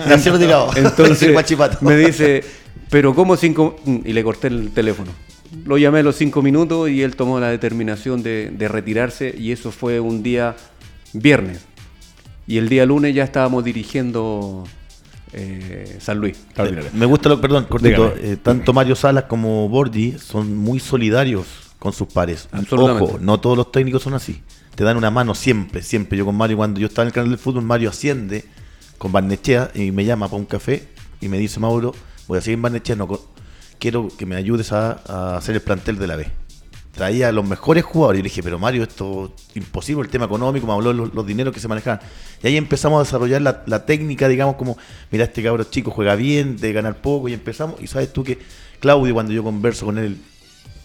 Nació retirado. Entonces me dice, pero ¿cómo cinco? Y le corté el teléfono. Lo llamé a los cinco minutos y él tomó la determinación de, de retirarse y eso fue un día viernes. Y el día lunes ya estábamos dirigiendo eh, San Luis. Extraordinario. Me gusta lo, perdón, cortito. Eh, tanto Mario Salas como Borgi son muy solidarios con sus pares. Absolutamente. Ojo, no todos los técnicos son así. Te dan una mano siempre, siempre. Yo con Mario, cuando yo estaba en el canal del fútbol, Mario asciende con Barnechea y me llama para un café y me dice, Mauro, voy a seguir en Barnechea, no, quiero que me ayudes a, a hacer el plantel de la B. Traía a los mejores jugadores y le dije, pero Mario, esto es imposible, el tema económico, me habló de los, los dineros que se manejaban. Y ahí empezamos a desarrollar la, la técnica, digamos, como, mira, este cabro chico juega bien, de ganar poco, y empezamos. Y sabes tú que Claudio, cuando yo converso con él,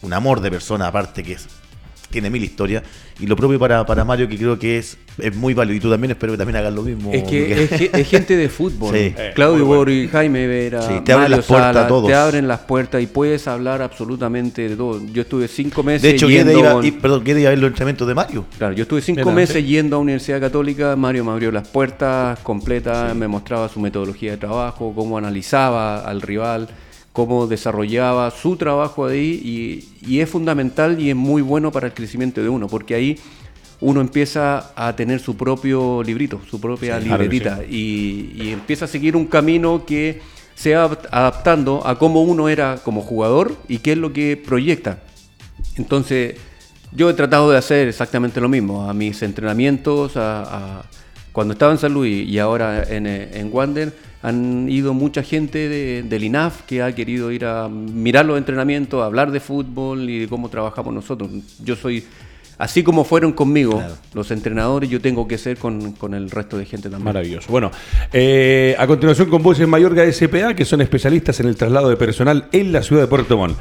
un amor de persona, aparte que es, tiene mil historias, y lo propio para, para Mario, que creo que es, es muy válido, y tú también espero que también hagas lo mismo. Es que es, es gente de fútbol. Sí. Eh, Claudio bueno. Bori, Jaime Vera, Sí, te abren Mario las puertas Sala, a todos. te abren las puertas y puedes hablar absolutamente de todo. Yo estuve cinco meses de hecho, yendo iba, con- y, perdón, Guede iba a ver los entrenamientos de Mario. Claro, yo estuve cinco Mira, meses yendo a Universidad Católica, Mario me abrió las puertas completas, me mostraba su metodología de trabajo, cómo analizaba al rival, cómo desarrollaba su trabajo ahí y, y es fundamental y es muy bueno para el crecimiento de uno, porque ahí uno empieza a tener su propio librito, su propia Sí, claro libretita y, y empieza a seguir un camino que se va adaptando a cómo uno era como jugador y qué es lo que proyecta. Entonces, yo he tratado de hacer exactamente lo mismo. A mis entrenamientos, a, a- cuando estaba en San Luis y ahora en, eh, en Wander, han ido mucha gente de- del INAF que ha querido ir a mirar los entrenamientos, a hablar de fútbol y de cómo trabajamos nosotros. Yo soy, así como fueron conmigo los entrenadores, yo tengo que ser con, con el resto de gente también. Maravilloso. Bueno, eh, a continuación con Voces Mayorga SPA, que son especialistas en el traslado de personal en la ciudad de Puerto Montt.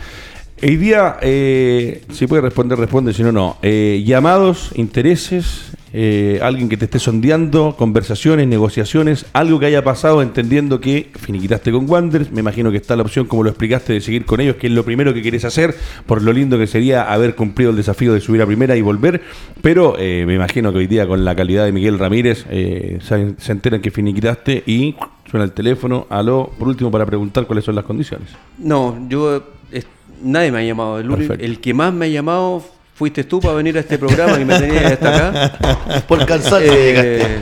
Hoy día, eh, si puede responder, responde, si no, no. Eh, llamados, intereses, eh, alguien que te esté sondeando, conversaciones, negociaciones, algo que haya pasado entendiendo que finiquitaste con Wanderers. Me imagino que está la opción, como lo explicaste, de seguir con ellos, que es lo primero que querés hacer, por lo lindo que sería haber cumplido el desafío de subir a primera y volver. Pero eh, me imagino que hoy día, con la calidad de Miguel Ramírez, eh, se, se enteran que finiquitaste y suena el teléfono. Aló, por último, para preguntar cuáles son las condiciones. No, yo es- nadie me ha llamado. El que más me ha llamado fuiste tú para venir a este programa que me tenías hasta acá. Por cansar Eh,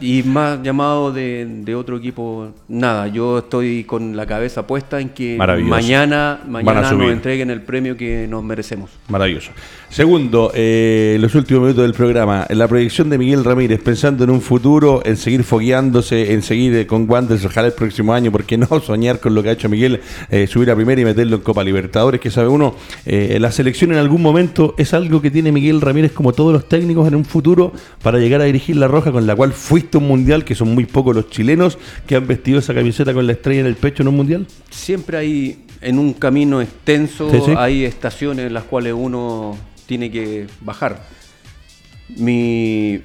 y más llamado de, de otro equipo, nada. Yo estoy con la cabeza puesta en que mañana, mañana nos entreguen el premio que nos merecemos. Maravilloso. Segundo, eh, los últimos minutos del programa, la proyección de Miguel Ramírez, pensando en un futuro, en seguir fogueándose, en seguir eh, con Wanderers, ojalá el próximo año, porque no soñar con lo que ha hecho Miguel, eh, subir a primera y meterlo en Copa Libertadores, que sabe uno, eh, la selección en algún momento es algo que tiene Miguel Ramírez como todos los técnicos en un futuro para llegar a dirigir la Roja, con la cual fuiste un mundial, que son muy pocos los chilenos que han vestido esa camiseta con la estrella en el pecho en un mundial. Siempre hay, en un camino extenso, Sí, sí. hay estaciones en las cuales uno tiene que bajar. Mi,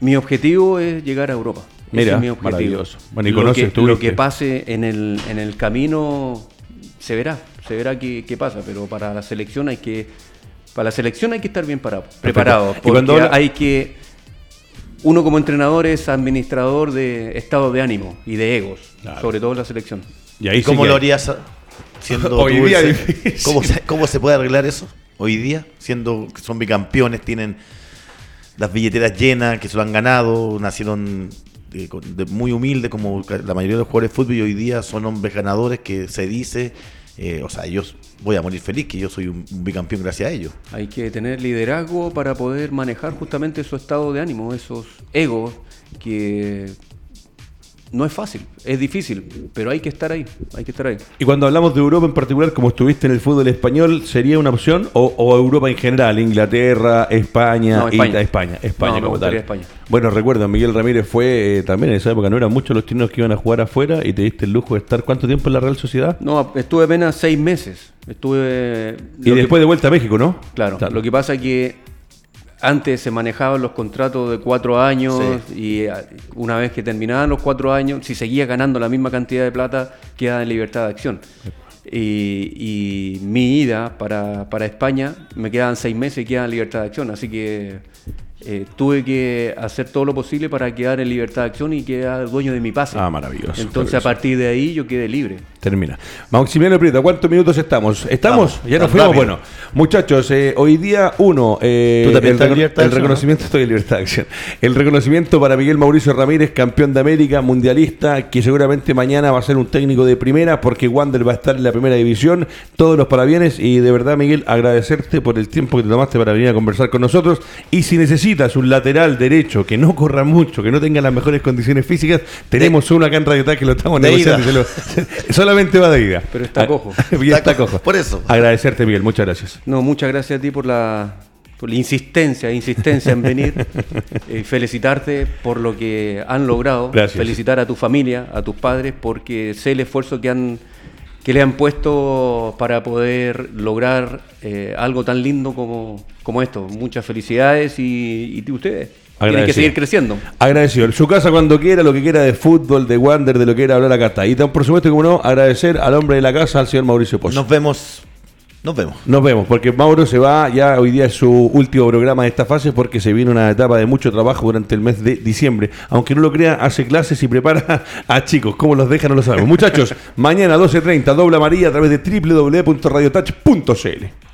mi objetivo es llegar a Europa. Ese Mira, es mi objetivo. maravilloso. Bueno, y lo, que, tú lo que pase en el, en el camino se verá, se verá qué, qué pasa, pero para la selección hay que para la selección hay que estar bien parado, preparado, porque cuando habla- hay que uno como entrenador es administrador de estado de ánimo y de egos, Claro. sobre todo en la selección. Y ahí ¿Y sí cómo que- lo harías siendo Hoy tú día. ¿Cómo se, cómo se puede arreglar eso hoy día? Siendo que son bicampeones, tienen las billeteras llenas, que se lo han ganado, nacieron de, con- de muy humildes como la mayoría de los jugadores de fútbol y hoy día son hombres ganadores que se dice, eh, o sea, yo voy a morir feliz que yo soy un, bicampeón gracias a ellos. Hay que tener liderazgo para poder manejar justamente su estado de ánimo, esos egos que no es fácil, es difícil, pero hay que estar ahí, hay que estar ahí. Y cuando hablamos de Europa en particular, como estuviste en el fútbol español, ¿sería una opción? ¿O, o Europa en general? Inglaterra, España, No, España. España, España No, como tal. España. Bueno, recuerda, Miguel Ramírez fue eh, también en esa época, no eran muchos los chilenos que iban a jugar afuera y te diste el lujo de estar cuánto tiempo en la Real Sociedad. No, estuve apenas seis meses. Estuve. Y que- después de vuelta a México, ¿no? Claro, lo que pasa es que antes se manejaban los contratos de cuatro años y eh, una vez que terminaban los cuatro años, si seguía ganando la misma cantidad de plata, queda en libertad de acción. Y, y mi ida para, para España me quedaban seis meses y quedaba en libertad de acción, así que eh, tuve que hacer todo lo posible para quedar en libertad de acción y quedar dueño de mi pase. Ah, maravilloso, Entonces a partir de ahí yo quedé libre. Termina. Maximiliano Prieto, ¿cuántos minutos estamos? ¿Estamos? Vamos, ¿Ya nos fuimos? rápido. Bueno, muchachos, eh, hoy día uno, eh, ¿Tú también el, estás en recono- libertad de el acción, reconocimiento, estoy en libertad de acción. El reconocimiento para Miguel Mauricio Ramírez, campeón de América, mundialista, que seguramente mañana va a ser un técnico de primera porque Wander va a estar en la primera división. Todos los parabienes y de verdad, Miguel, agradecerte por el tiempo que te tomaste para venir a conversar con nosotros. Y si necesitas un lateral derecho que no corra mucho, que no tenga las mejores condiciones físicas, tenemos uno acá en Radio Tag que lo estamos de negociando. solamente va de ida. Pero está Ah, cojo. está Está cojo. cojo, por eso. Agradecerte, Miguel. Muchas gracias. No, muchas gracias a ti por la, por la insistencia, insistencia en venir. Eh, felicitarte por lo que han logrado. Gracias. Felicitar a tu familia, a tus padres, porque sé el esfuerzo que han que le han puesto para poder lograr eh, algo tan lindo como, como esto. Muchas felicidades y, y ustedes tienen que seguir creciendo. Agradecido. En su casa cuando quiera, lo que quiera de fútbol, de Wander, de lo que quiera hablar acá está. Y por supuesto, como no, agradecer al hombre de la casa, al señor Mauricio Pozo. Nos vemos. Nos vemos. Nos vemos, porque Mauro se va, ya hoy día es su último programa de esta fase, porque se viene una etapa de mucho trabajo durante el mes de diciembre. Aunque no lo crea, hace clases y prepara a chicos. ¿Cómo los deja? No lo sabemos. Muchachos, mañana 12.30, doble amarilla a través de www.radiotouch.cl.